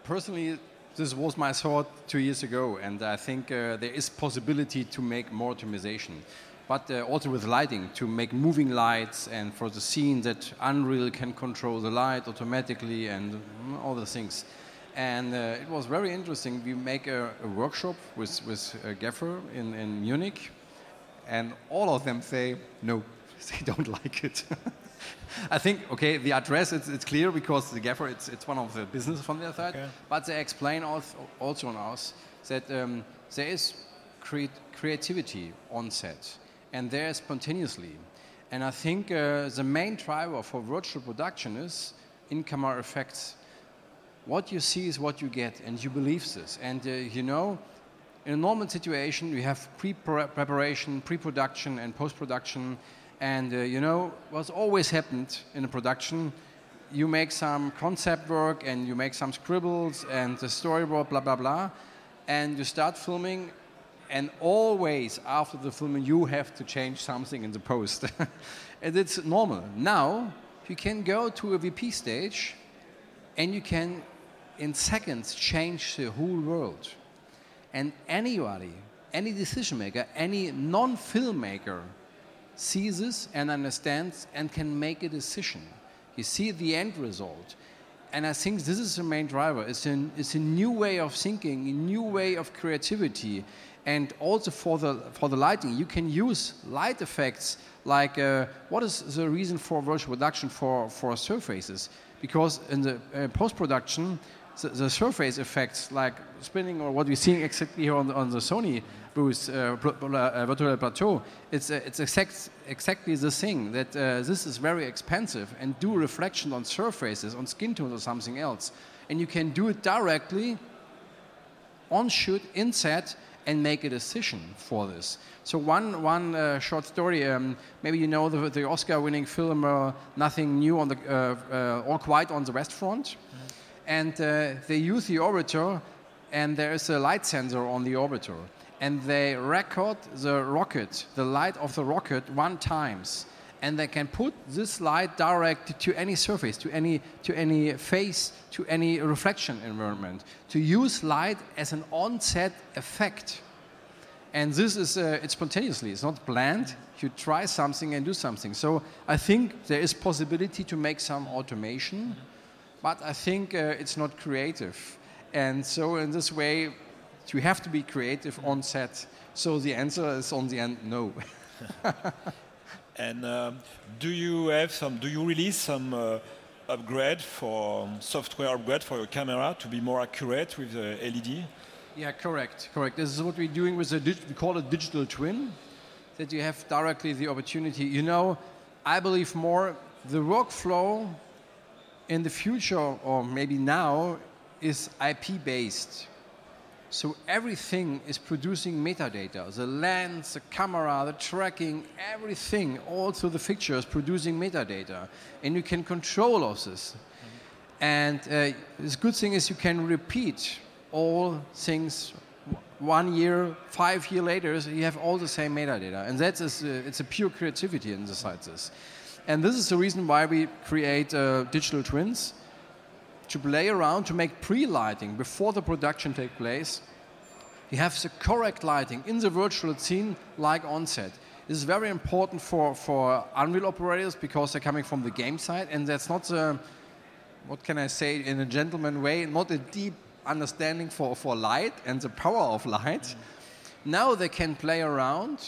Speaker 4: Personally, this was my thought two years ago, and I think uh, there is possibility to make more optimization. But uh, also with lighting, to make moving lights, and for the scene that Unreal can control the light automatically, and all the things. And uh, it was very interesting. We make a, a workshop with with uh, Gaffer in, in Munich, and all of them say no, they don't like it. I think okay, the address it's, it's clear because the gaffer it's, it's one of the business from their side,
Speaker 1: Okay.
Speaker 4: but they explain also, also on us that um, there is creat- creativity on set, and there spontaneously, and I think uh, the main driver for virtual production is in-camera effects. What you see is what you get, and you believe this, and uh, you know in a normal situation, we have pre-preparation, pre-production, and post-production. And uh, you know what's always happened in a production? You make some concept work and you make some scribbles and the storyboard, blah blah blah, and you start filming. And always after the filming, you have to change something in the post, and it's normal. Now you can go to a VP stage, and you can, in seconds, change the whole world. And anybody, any decision maker, any non filmmaker sees this and understands and can make a decision. You see the end result. And I think this is the main driver. It's a, it's a new way of thinking, a new way of creativity. And also for the, for the lighting, you can use light effects like uh, what is the reason for virtual production for, for surfaces? Because in the uh, post production, the, the surface effects like spinning or what we're seeing exactly here on the, on the Sony booth, uh, uh, virtual plateau, it's, uh, it's exact, exactly the thing that uh, this is very expensive and do reflection on surfaces, on skin tones or something else. And you can do it directly on shoot, in set, and make a decision for this. So one, one uh, short story, um, maybe you know the, the Oscar-winning film uh, Nothing New on the, uh, uh, All Quiet on the West Front. And uh, they use the orbiter, and there is a light sensor on the orbiter. And they record the rocket, the light of the rocket, one times. And they can put this light direct to any surface, to any, to any face, to any reflection environment. To use light as an on-set effect. And this is uh, it's spontaneously. It's not planned. You try something and do something. So I think there is possibility to make some automation, but I think uh, it's not creative. And so in this way, you have to be creative on set. So the answer is on the end, no.
Speaker 1: And um, do you have some? Do you release some uh, upgrade for um, software upgrade for your camera to be more accurate with the LED?
Speaker 4: Yeah, correct, correct. This is what we're doing with the dig- we call it digital twin, that you have directly the opportunity. You know, I believe more the workflow in the future or maybe now is IP based. So everything is producing metadata. The lens, the camera, the tracking, everything, also the picture is producing metadata. And you can control all this. And uh, the good thing is you can repeat all things one year, five years later, so you have all the same metadata. And that's uh, it's a pure creativity in the this. And this is the reason why we create uh, digital twins to play around to make pre-lighting before the production take place. You have the correct lighting in the virtual scene like on set. This is very important for, for Unreal operators because they're coming from the game side and that's not the, what can I say in a gentleman way, not a deep understanding for, for light and the power of light. Now they can play around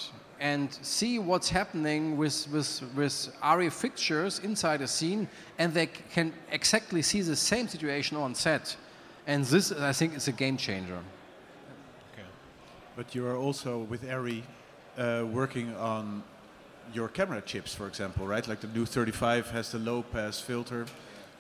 Speaker 4: and see what's happening with, with, with ARI fixtures inside a scene, and they can exactly see the same situation on set. And this, I think, is a game changer. Okay.
Speaker 6: But you are also with Ari uh, working on your camera chips, for example, right? Like the new 35 has the low pass filter,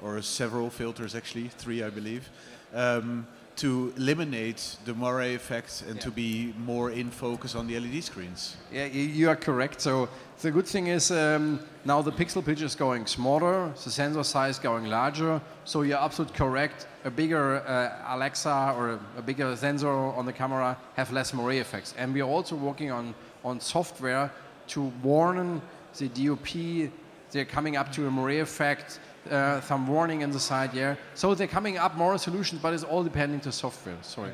Speaker 6: or several filters actually, three I believe, um, to eliminate the moire effect and to be more in focus on the LED screens.
Speaker 4: Yeah, you, are correct. So the good thing is um, now the pixel pitch is going smaller, the sensor size going larger. So you're absolutely correct. A bigger uh, Alexa or a, a, bigger sensor on the camera have less moire effects. And we are also working on, on software to warn the DOP they're coming up to a moire effect, uh, some warning in the side, yeah. So they're coming up more solutions, but it's all depending to software. Sorry.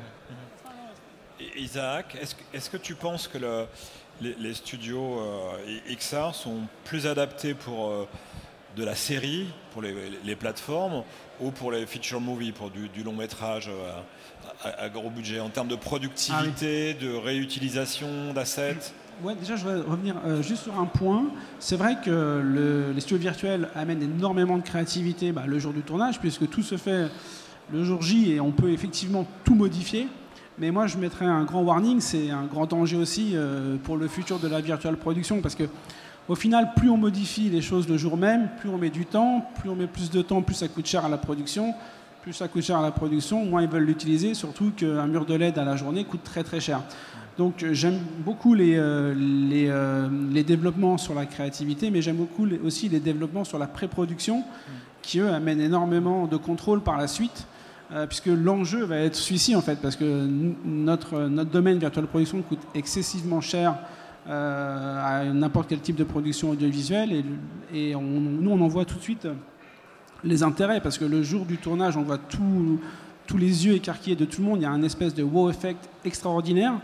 Speaker 1: Isaac, est-ce que, est que, tu penses que le, les, les, studios euh, XR sont plus adaptés pour euh, de la série, pour les, les, plateformes, ou pour les feature movies, pour du, du long métrage euh, à, à, gros budget, en termes de productivité, ah oui. de réutilisation d'assets?
Speaker 5: Ouais, déjà, je vais revenir euh, juste sur un point. C'est vrai que le, les studios virtuels amènent énormément de créativité bah, le jour du tournage, puisque tout se fait le jour J et on peut effectivement tout modifier. Mais moi, je mettrais un grand warning, c'est un grand danger aussi euh, pour le futur de la virtual production, parce que au final, plus on modifie les choses le jour même, plus on met du temps, plus on met plus de temps, plus ça coûte cher à la production. Plus ça coûte cher à la production, moins ils veulent l'utiliser, surtout qu'un mur de LED à la journée coûte très très cher. Donc j'aime beaucoup les, euh, euh, les, développements sur la créativité, mais j'aime beaucoup les, aussi les développements sur la pré-production, qui eux amènent énormément de contrôle par la suite, euh, puisque l'enjeu va être celui-ci en fait, parce que notre, notre domaine virtual production coûte excessivement cher à n'importe quel type de production audiovisuelle, et, nous on en voit tout de suite les intérêts, parce que le jour du tournage, on voit tous les yeux écarquillés de tout le monde, il y a un espèce de wow effect extraordinaire.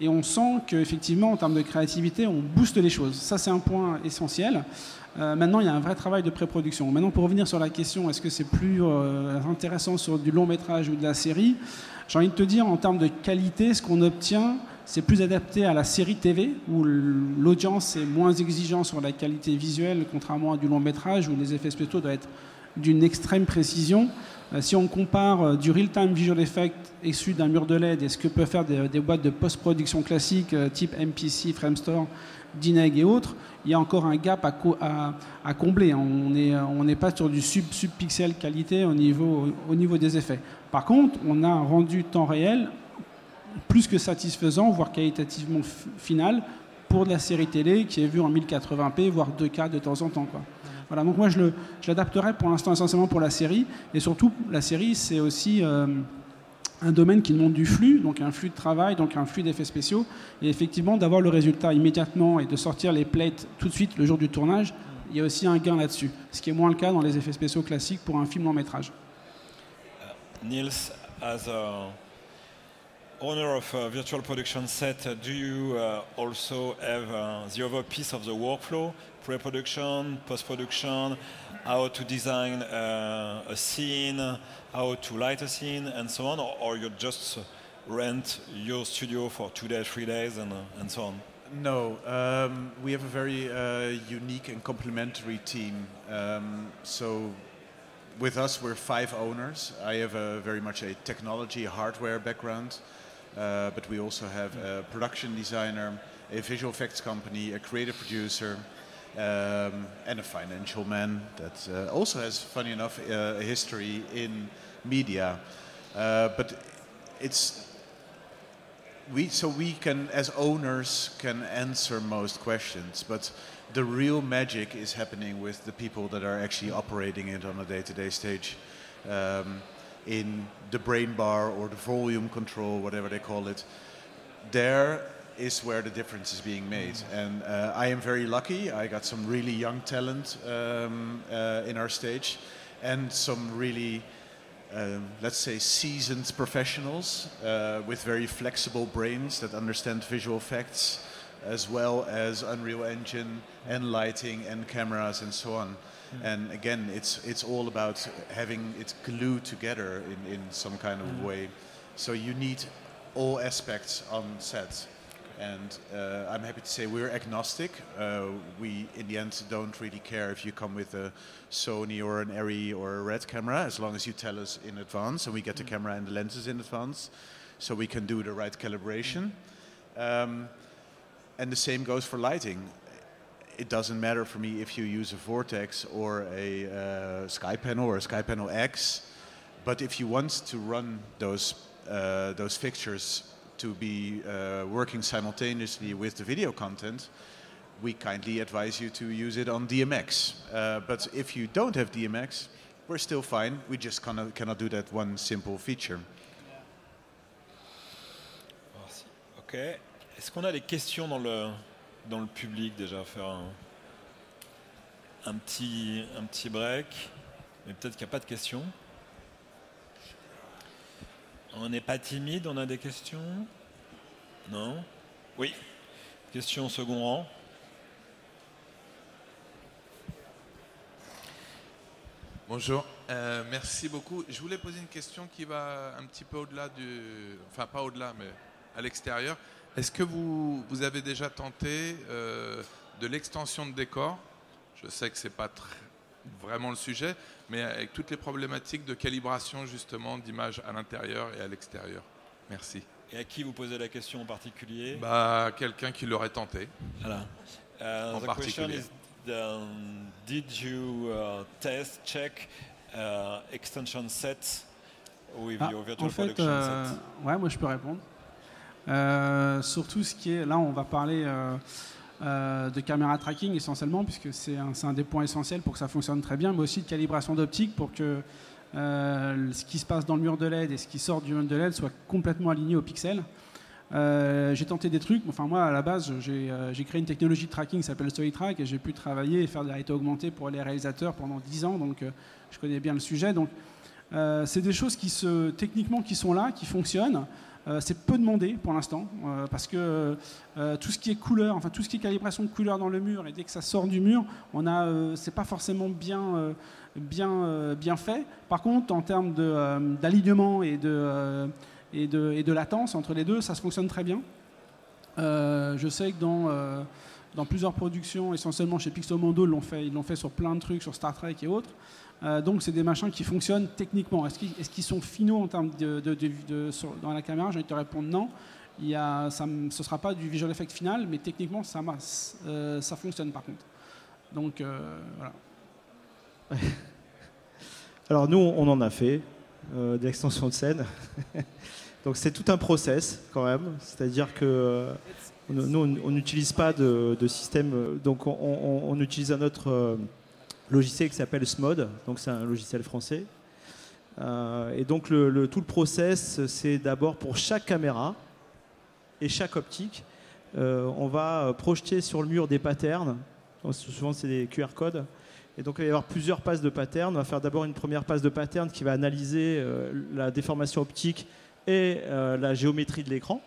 Speaker 5: Et on sent qu'effectivement, en termes de créativité, on booste les choses. Ça, c'est un point essentiel. Euh, maintenant, il y a un vrai travail de pré-production. Maintenant, pour revenir sur la question, est-ce que c'est plus euh, intéressant sur du long métrage ou de la série J'ai envie de te dire, en termes de qualité, ce qu'on obtient, c'est plus adapté à la série TV, où l'audience est moins exigeante sur la qualité visuelle, contrairement à du long métrage, où les effets spéciaux doivent être d'une extrême précision. Euh, si on compare euh, du real-time visual effect issu d'un mur de LED et ce que peuvent faire des, boîtes de post-production classiques euh, type MPC, Framestore, Dineg et autres, il y a encore un gap à, combler. On n'est pas sur du sub-pixel qualité au niveau, au niveau des effets. Par contre, on a un rendu temps réel plus que satisfaisant, voire qualitativement final, pour de la série télé qui est vue en 1080p, voire 2K de temps en temps. Voilà, donc moi je l'adapterai pour l'instant essentiellement pour la série. Et surtout, la série, c'est aussi euh, un domaine qui demande du flux, donc un flux de travail, donc un flux d'effets spéciaux. Et effectivement, d'avoir le résultat immédiatement et de sortir les plates tout de suite le jour du tournage, il y a aussi un gain là-dessus. Ce qui est moins le cas dans les effets spéciaux classiques pour un film long métrage.
Speaker 1: Uh, Niels, as a owner of a virtual production set, do you uh, also have uh, the other piece of the workflow? Pre-production, post-production, how to design uh, a scene, how to light a scene, and so on, or, or, you just rent your studio for two days, three days, and, uh, and so on?
Speaker 6: No, um, we have a very uh, unique and complementary team. Um, so with us, we're five owners. I have a very much a technology, hardware background, uh, but we also have a production designer, a visual effects company, a creative producer, um, and a financial man that uh, also has, funny enough, uh, a history in media. Uh, but it's we so we can, as owners, can answer most questions, but the real magic is happening with the people that are actually operating it on a day-to-day stage. Um, in the brain bar or the volume control, whatever they call it, there is where the difference is being made. And uh, I am very lucky. I got some really young talent um, uh, in our stage, and some really, um, let's say, seasoned professionals uh, with very flexible brains that understand visual effects, as well as Unreal Engine and lighting and cameras and so on. Mm. And again, it's it's all about having it glued together in, in some kind of mm. way. So you need all aspects on set and uh, I'm happy to say we're agnostic. Uh, we, in the end, don't really care if you come with a Sony or an Arri or a Red camera, as long as you tell us in advance, and we get the mm. camera and the lenses in advance, so we can do the right calibration. Um, and the same goes for lighting. it doesn't matter for me if you use a Vortex or a uh, Sky Panel or a Sky Panel X. But if you want to run those uh, those fixtures to be uh, working simultaneously with the video content, we kindly advise you to use it on DMX. Uh, but if you don't have DMX, we're still fine. We just cannot, cannot do that one simple feature.
Speaker 1: Merci. Ok. Est-ce qu'on a des questions dans le, dans le public déjà Faire un, un petit, un petit break. Mais peut-être qu'il n'y a pas de questions. On n'est pas timide, on a des questions? Non? Oui. Question au second rang.
Speaker 7: Bonjour, euh, merci beaucoup. Je voulais poser une question qui va un petit peu au-delà du... Enfin, pas au-delà, mais à l'extérieur. Est-ce que vous, vous avez déjà tenté euh, de l'extension de décor? Je sais que ce n'est pas très- vraiment le sujet, mais avec toutes les problématiques de calibration justement d'image à l'intérieur et à l'extérieur. Merci.
Speaker 1: Et à qui vous posez la question en particulier?
Speaker 7: Bah, quelqu'un qui l'aurait tenté.
Speaker 1: Voilà. Uh,
Speaker 7: En
Speaker 1: the question
Speaker 7: particulier.
Speaker 1: is, um, did you uh, test, check uh, extension set with
Speaker 5: Ah,
Speaker 1: your virtual
Speaker 5: en fait,
Speaker 1: production
Speaker 5: euh,
Speaker 1: set
Speaker 5: ouais, moi je peux répondre. Euh, surtout ce qui est, là on va parler euh, euh, de caméra tracking essentiellement, puisque c'est un, des points essentiels pour que ça fonctionne très bien, mais aussi de calibration d'optique pour que euh, ce qui se passe dans le mur de LED et ce qui sort du mur de LED soit complètement aligné au pixel. Euh, j'ai tenté des trucs, enfin moi à la base j'ai créé une technologie de tracking qui s'appelle StoryTrack et j'ai pu travailler et faire des réalités augmentées pour les réalisateurs pendant 10 ans, donc je connais bien le sujet. Donc c'est des choses qui se, techniquement qui sont là, qui fonctionnent. Euh, c'est peu demandé pour l'instant euh, parce que euh, tout ce qui est couleur, enfin tout ce qui est calibration de couleur dans le mur et dès que ça sort du mur, on a, c'est pas forcément bien, bien, bien fait. Par contre, en termes d'alignement et de, et, de, et de latence entre les deux, ça se fonctionne très bien. Je sais que dans, dans plusieurs productions, essentiellement chez Pixomondo, ils l'ont fait, ils l'ont fait sur plein de trucs, sur Star Trek et autres. Euh, donc c'est des machins qui fonctionnent techniquement. Est-ce qu'ils, sont finaux en termes de, dans la caméra? J'ai envie de te répondre non. Il y a, ça, ce ne sera pas du visual effect final, mais techniquement ça, euh, ça fonctionne par contre. Donc euh, voilà.
Speaker 2: Alors nous, on en a fait de l'extension de scène. Donc c'est tout un process quand même. C'est-à-dire que nous, on- n'utilise pas de, système. Donc on, on- utilise un autre logiciel qui s'appelle SMOD. Donc c'est un logiciel français. Euh, et donc le, tout le process, c'est d'abord pour chaque caméra et chaque optique, euh, on va euh, projeter sur le mur des patterns. Souvent c'est des QR codes. Et donc il va y avoir plusieurs passes de pattern. On va faire d'abord une première passe de pattern qui va analyser la déformation optique et la géométrie de l'écran.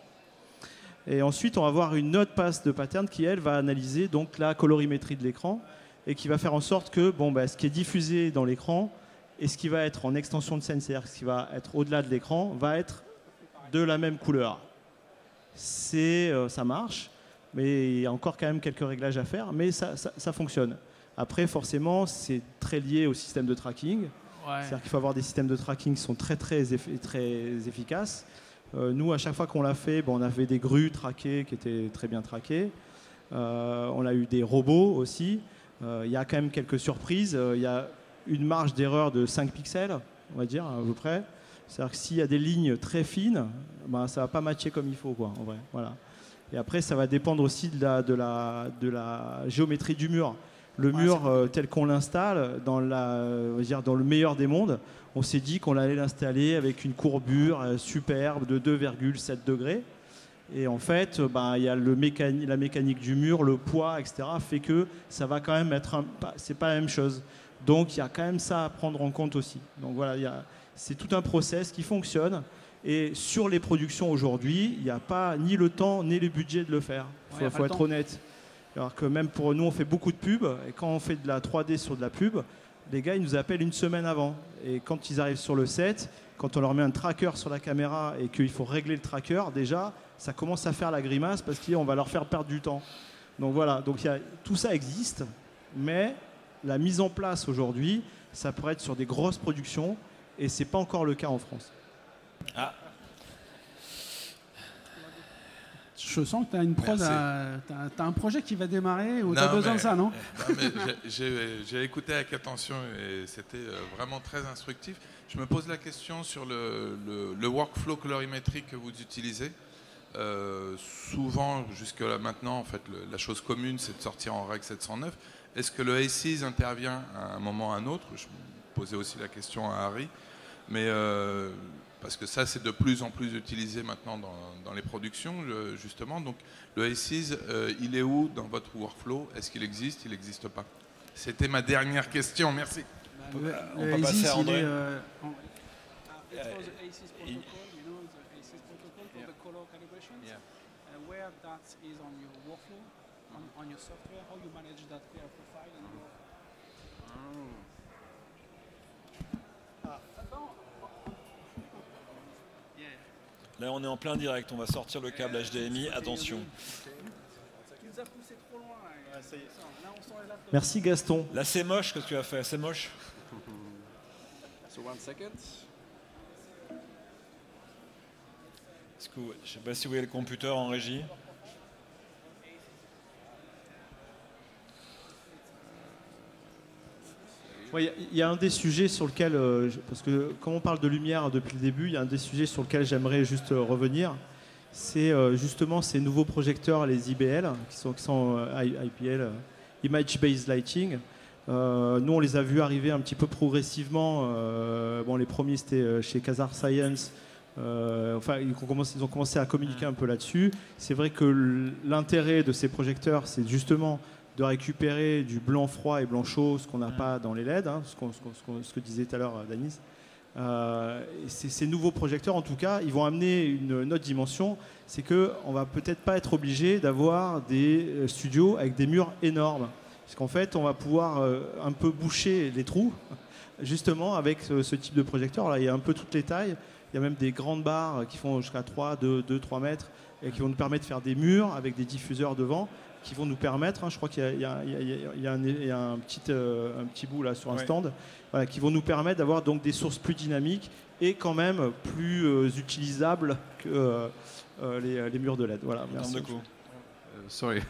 Speaker 2: Et ensuite on va avoir une autre passe de pattern qui elle va analyser donc la colorimétrie de l'écran et qui va faire en sorte que bon, bah, ce qui est diffusé dans l'écran et ce qui va être en extension de scène, c'est-à-dire ce qui va être au-delà de l'écran, va être de la même couleur. C'est, euh, ça marche, mais il y a encore quand même quelques réglages à faire, mais ça- ça- ça fonctionne. Après, forcément, c'est très lié au système de tracking. C'est-à-dire qu'il faut avoir des systèmes de tracking qui sont très très, très efficaces. Euh, nous, à chaque fois qu'on l'a fait, bon, on avait des grues traquées qui étaient très bien traquées. Euh, on a eu des robots aussi. Euh, Il y a quand même quelques surprises. Euh, Il y a une marge d'erreur de 5 pixels, on va dire, à peu près. C'est-à-dire que s'il y a des lignes très fines, ben, ça ne va pas matcher comme il faut, quoi, en vrai. Voilà. Et après, ça va dépendre aussi de la, de la, de la géométrie du mur. Le
Speaker 5: Ouais,
Speaker 2: mur euh, tel qu'on l'installe, dans, la, on va dire, dans le meilleur des mondes, on s'est dit qu'on allait l'installer avec une courbure euh, superbe de 2,7 degrés. Et en fait, euh, ben, il y a le mécani- la mécanique du mur, le poids, etc., fait que ça va quand même être un, c'est pas la même chose. Donc il y a quand même ça à prendre en compte aussi. Donc voilà, c'est tout un process qui fonctionne. Et sur les productions aujourd'hui, il n'y a pas ni le temps ni le budget de le faire. Il faut, être
Speaker 5: temps.
Speaker 2: honnête. Alors que même pour nous, on fait beaucoup de pubs. Et quand on fait de la 3D sur de la pub, les gars, ils nous appellent une semaine avant. Et quand ils arrivent sur le set, quand on leur met un tracker sur la caméra et qu'il faut régler le tracker, déjà, ça commence à faire la grimace parce qu'on va leur faire perdre du temps. Donc voilà, donc il y a- tout ça existe, mais la mise en place aujourd'hui, ça pourrait être sur des grosses productions et c'est pas encore le cas en France.
Speaker 1: Ah,
Speaker 7: Je
Speaker 5: sens que tu as une prod, à- un projet qui va démarrer ou tu as besoin
Speaker 7: mais-
Speaker 5: de ça, non
Speaker 7: Non, mais j'ai- écouté avec attention et c'était euh, vraiment très instructif. Je me pose la question sur le, le- le workflow colorimétrique que vous utilisez. Euh, souvent, jusque là maintenant, en fait, le- la chose commune, c'est de sortir en règle 709. Est-ce que le ACES intervient à un moment ou à un autre? Je posais aussi la question à Harry. Mais euh, parce que ça, c'est de plus en plus utilisé maintenant dans, dans les productions, justement. Donc, le ACES, euh, il est où dans votre workflow? Est-ce qu'il existe? Il n'existe pas C'était ma dernière question. Merci.
Speaker 5: Le-
Speaker 1: on
Speaker 5: le
Speaker 1: peut passer à
Speaker 5: il
Speaker 1: André. il-
Speaker 5: you know, the ASIS protocol for
Speaker 4: Yeah.
Speaker 5: the color calibrations.
Speaker 4: Yeah.
Speaker 5: Where that is on your workflow, on, on your software, how you manage that clear profile and your
Speaker 1: Là, on est en plein direct. On va sortir le câble HDMI. Attention.
Speaker 2: Merci Gaston.
Speaker 1: Là, c'est moche. Qu'est-ce que tu as fait C'est moche.
Speaker 4: So one second.
Speaker 1: Est-ce je ne sais pas si vous voyez le computer en régie.
Speaker 2: Il y a- un des sujets sur lequel, euh, parce que quand on parle de lumière depuis le début, il y a un des sujets sur lequel j'aimerais juste euh, revenir. C'est euh, justement ces nouveaux projecteurs, les IBL, qui sont, qui IPL, Image Based Lighting. Nous, on les a vus arriver un petit peu progressivement. Bon, les premiers, c'était chez Kazar Science. Euh, enfin, ils ont, commencé, ils ont commencé à communiquer un peu là-dessus. C'est vrai que l'intérêt de ces projecteurs, c'est justement de récupérer du blanc froid et blanc chaud, ce qu'on n'a pas dans les LED, hein, ce, que disait tout à l'heure euh, Danis. Euh, ces, ces nouveaux projecteurs, en tout cas, ils vont amener une, une autre dimension. C'est qu'on va peut-être pas être obligé d'avoir des studios avec des murs énormes. Parce qu'en fait, on va pouvoir euh, un peu boucher les trous, justement, avec ce, ce type de projecteur. Là, il y a un peu toutes les tailles. Il y a même des grandes barres qui font jusqu'à 3, 2, 2, 3 mètres et qui vont nous permettre de faire des murs avec des diffuseurs devant qui vont nous permettre, hein, je crois qu'il y a- y, y y un, petit, euh, un petit bout là sur un
Speaker 1: Ouais.
Speaker 2: stand, voilà, qui vont nous permettre d'avoir donc des sources plus dynamiques et quand même plus euh, utilisables que euh, euh, les, les murs de LED. Voilà, merci.
Speaker 4: Uh, sorry.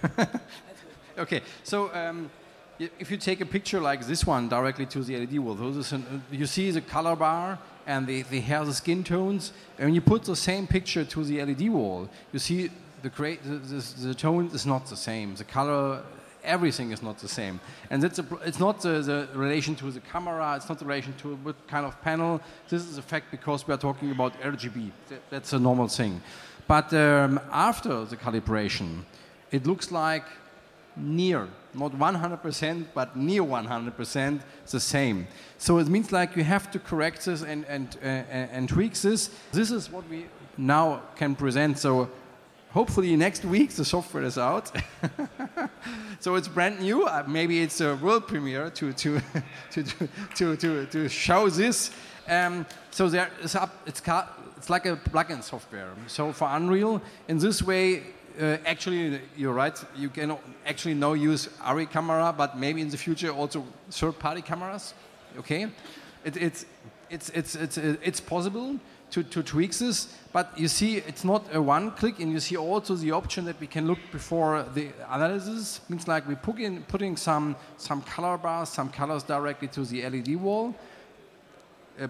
Speaker 4: okay, so um, if you take a picture like this one directly to the LED wall, those you see the color bar? And the, the hair, the skin tones. And when you put the same picture to the LED wall, you see the, great, the, the, the tone is not the same. The color, everything is not the same. And a, it's not the, the relation to the camera, it's not the relation to what kind of panel. This is a fact because we are talking about RGB. That- That's a normal thing. But um, after the calibration, it looks like near, not 100%, but near 100% the same. So it means like you have to correct this and, and, uh, and tweak this. This is what we now can present. So hopefully next week the software is out. so it's brand new. Uh, maybe it's a world premiere to, to, to, to, to, to, show this. Um, so there is up, it's, it's like a plugin software. So for Unreal, in this way, uh, actually, you're right. You can actually now use ARRI camera, but maybe in the future also third-party cameras. Okay, it, it's it's it's it's uh, it's possible to, to tweak this, but you see, it's not a one-click, and you see also the option that we can look before the analysis. Means like we put in putting some some color bars, some colors directly to the LED wall a,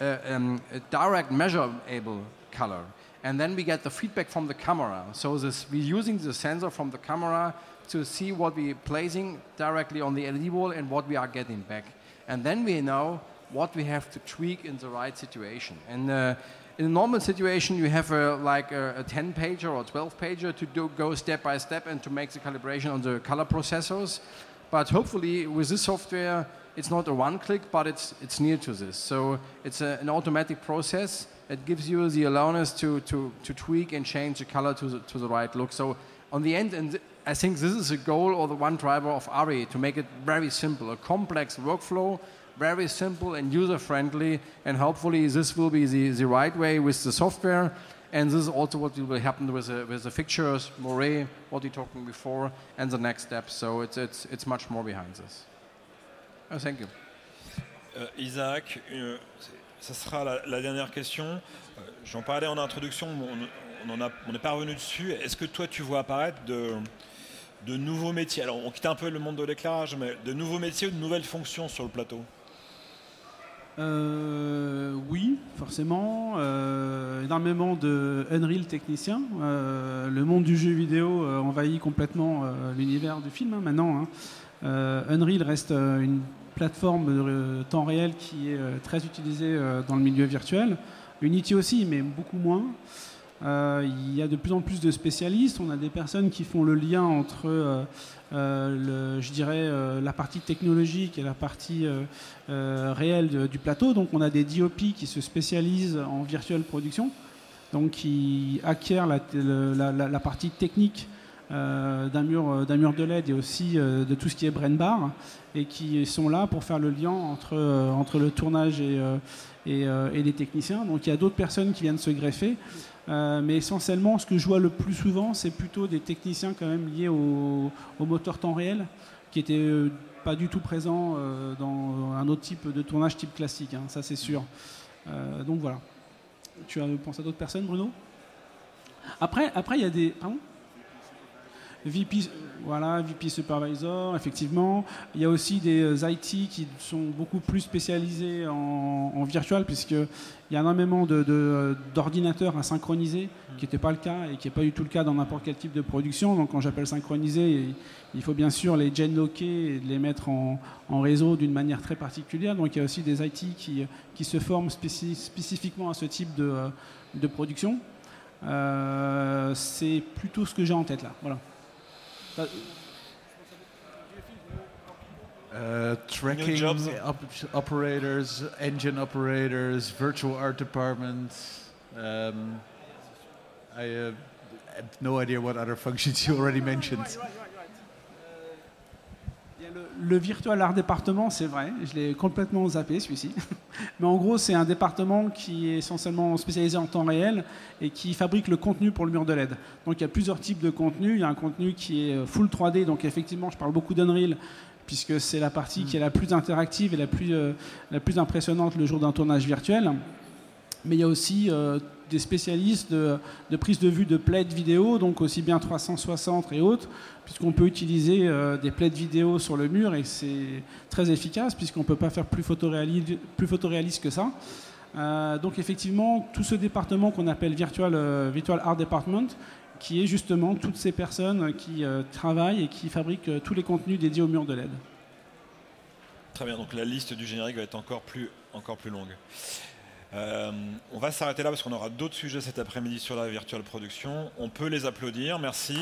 Speaker 4: uh, um, a direct measurable color. And then we get the feedback from the camera. So this, we're using the sensor from the camera to see what we're placing directly on the LED wall and what we are getting back. And then we know what we have to tweak in the right situation. And uh, in a normal situation, you have a, like a, a 10 pager or 12 pager to do, go step by step and to make the calibration on the color processors. But hopefully, with this software, it's not a one click, but it's, it's near to this. So it's a, an automatic process that gives you the allowance to, to, to tweak and change the color to the, to the right look. So, on the end, and I think this is a goal or the one driver of ARI to make it very simple, a complex workflow, very simple and user friendly. And hopefully, this will be the, the right way with the software. And this is also what will happen with the, with the fixtures, Moray, what we talking before, and the next steps. So it's, it's, it's much more behind this. Oh, thank you.
Speaker 1: Euh, Isaac, euh, ça sera la, dernière question. Euh, J'en parlais en introduction, on, n'est pas revenu dessus. Est-ce que toi, tu vois apparaître de, nouveaux métiers? Alors, on quitte un peu le monde de l'éclairage, mais de nouveaux métiers ou de nouvelles fonctions sur le plateau?
Speaker 5: Euh, oui, forcément. Euh, énormément de Unreal techniciens. Le monde du jeu vidéo envahit complètement l'univers du film hein, maintenant. Hein. Unreal reste une plateforme de temps réel qui est très utilisée dans le milieu virtuel. Unity aussi, mais beaucoup moins. il y a de plus en plus de spécialistes. On a des personnes qui font le lien entre euh, je dirais, euh, la partie technologique et la partie euh, réelle du plateau. Donc on a des DOP qui se spécialisent en virtual production, donc qui acquièrent la, partie technique d'un mur, mur de LED et aussi de tout ce qui est brain bar et qui sont là pour faire le lien entre, entre le tournage et, et, et les techniciens. Donc il y a d'autres personnes qui viennent se greffer. Euh, mais essentiellement, ce que je vois le plus souvent, c'est plutôt des techniciens quand même liés au, moteur temps réel, qui n'étaient euh, pas du tout présents euh, dans un autre type de tournage type classique, hein, ça c'est sûr. donc voilà. Tu pensé à d'autres personnes, Bruno? Après, après il y a des. Pardon? VP, voilà, VP Supervisor, effectivement. Il y a aussi des euh, IT qui sont beaucoup plus spécialisés en, en virtual, puisqu'il y a énormément d'ordinateurs à synchroniser, qui n'était pas le cas et qui n'est pas du tout le cas dans n'importe quel type de production. Donc, quand j'appelle synchroniser, il faut bien sûr les genlocker et les mettre en, réseau d'une manière très particulière. Donc, il y a aussi des IT qui, se forment spécifiquement à ce type de, de production. Euh, c'est plutôt ce que j'ai en tête là. Voilà.
Speaker 6: Uh, tracking op operators, engine operators, virtual art departments. Um, I uh, have no idea what other functions you already mentioned. Right, right, right,
Speaker 5: le Virtual Art Département, c'est vrai, je l'ai complètement zappé celui-ci. Mais en gros, c'est un département qui est essentiellement spécialisé en temps réel et qui fabrique le contenu pour le mur de LED. Donc il y a plusieurs types de contenus. Il y a un contenu qui est full 3D, donc effectivement, je parle beaucoup d'Unreal puisque c'est la partie qui est la plus interactive et la plus, euh, la plus impressionnante le jour d'un tournage virtuel. Mais il y a aussi euh, des spécialistes de, prise de vue de plaids vidéo, donc aussi bien 360 et autres, puisqu'on peut utiliser euh, des plaids vidéo sur le mur et c'est très efficace puisqu'on ne peut pas faire plus photoréaliste, que ça. Euh, donc effectivement, tout ce département qu'on appelle Virtual, Virtual Art Department, qui est justement toutes ces personnes qui travaillent et qui fabriquent tous les contenus dédiés au mur de LED.
Speaker 1: Très bien, donc la liste du générique va être encore plus, encore plus longue. Euh, on va s'arrêter là parce qu'on aura d'autres sujets cet après-midi sur la virtual production. On peut les applaudir. Merci.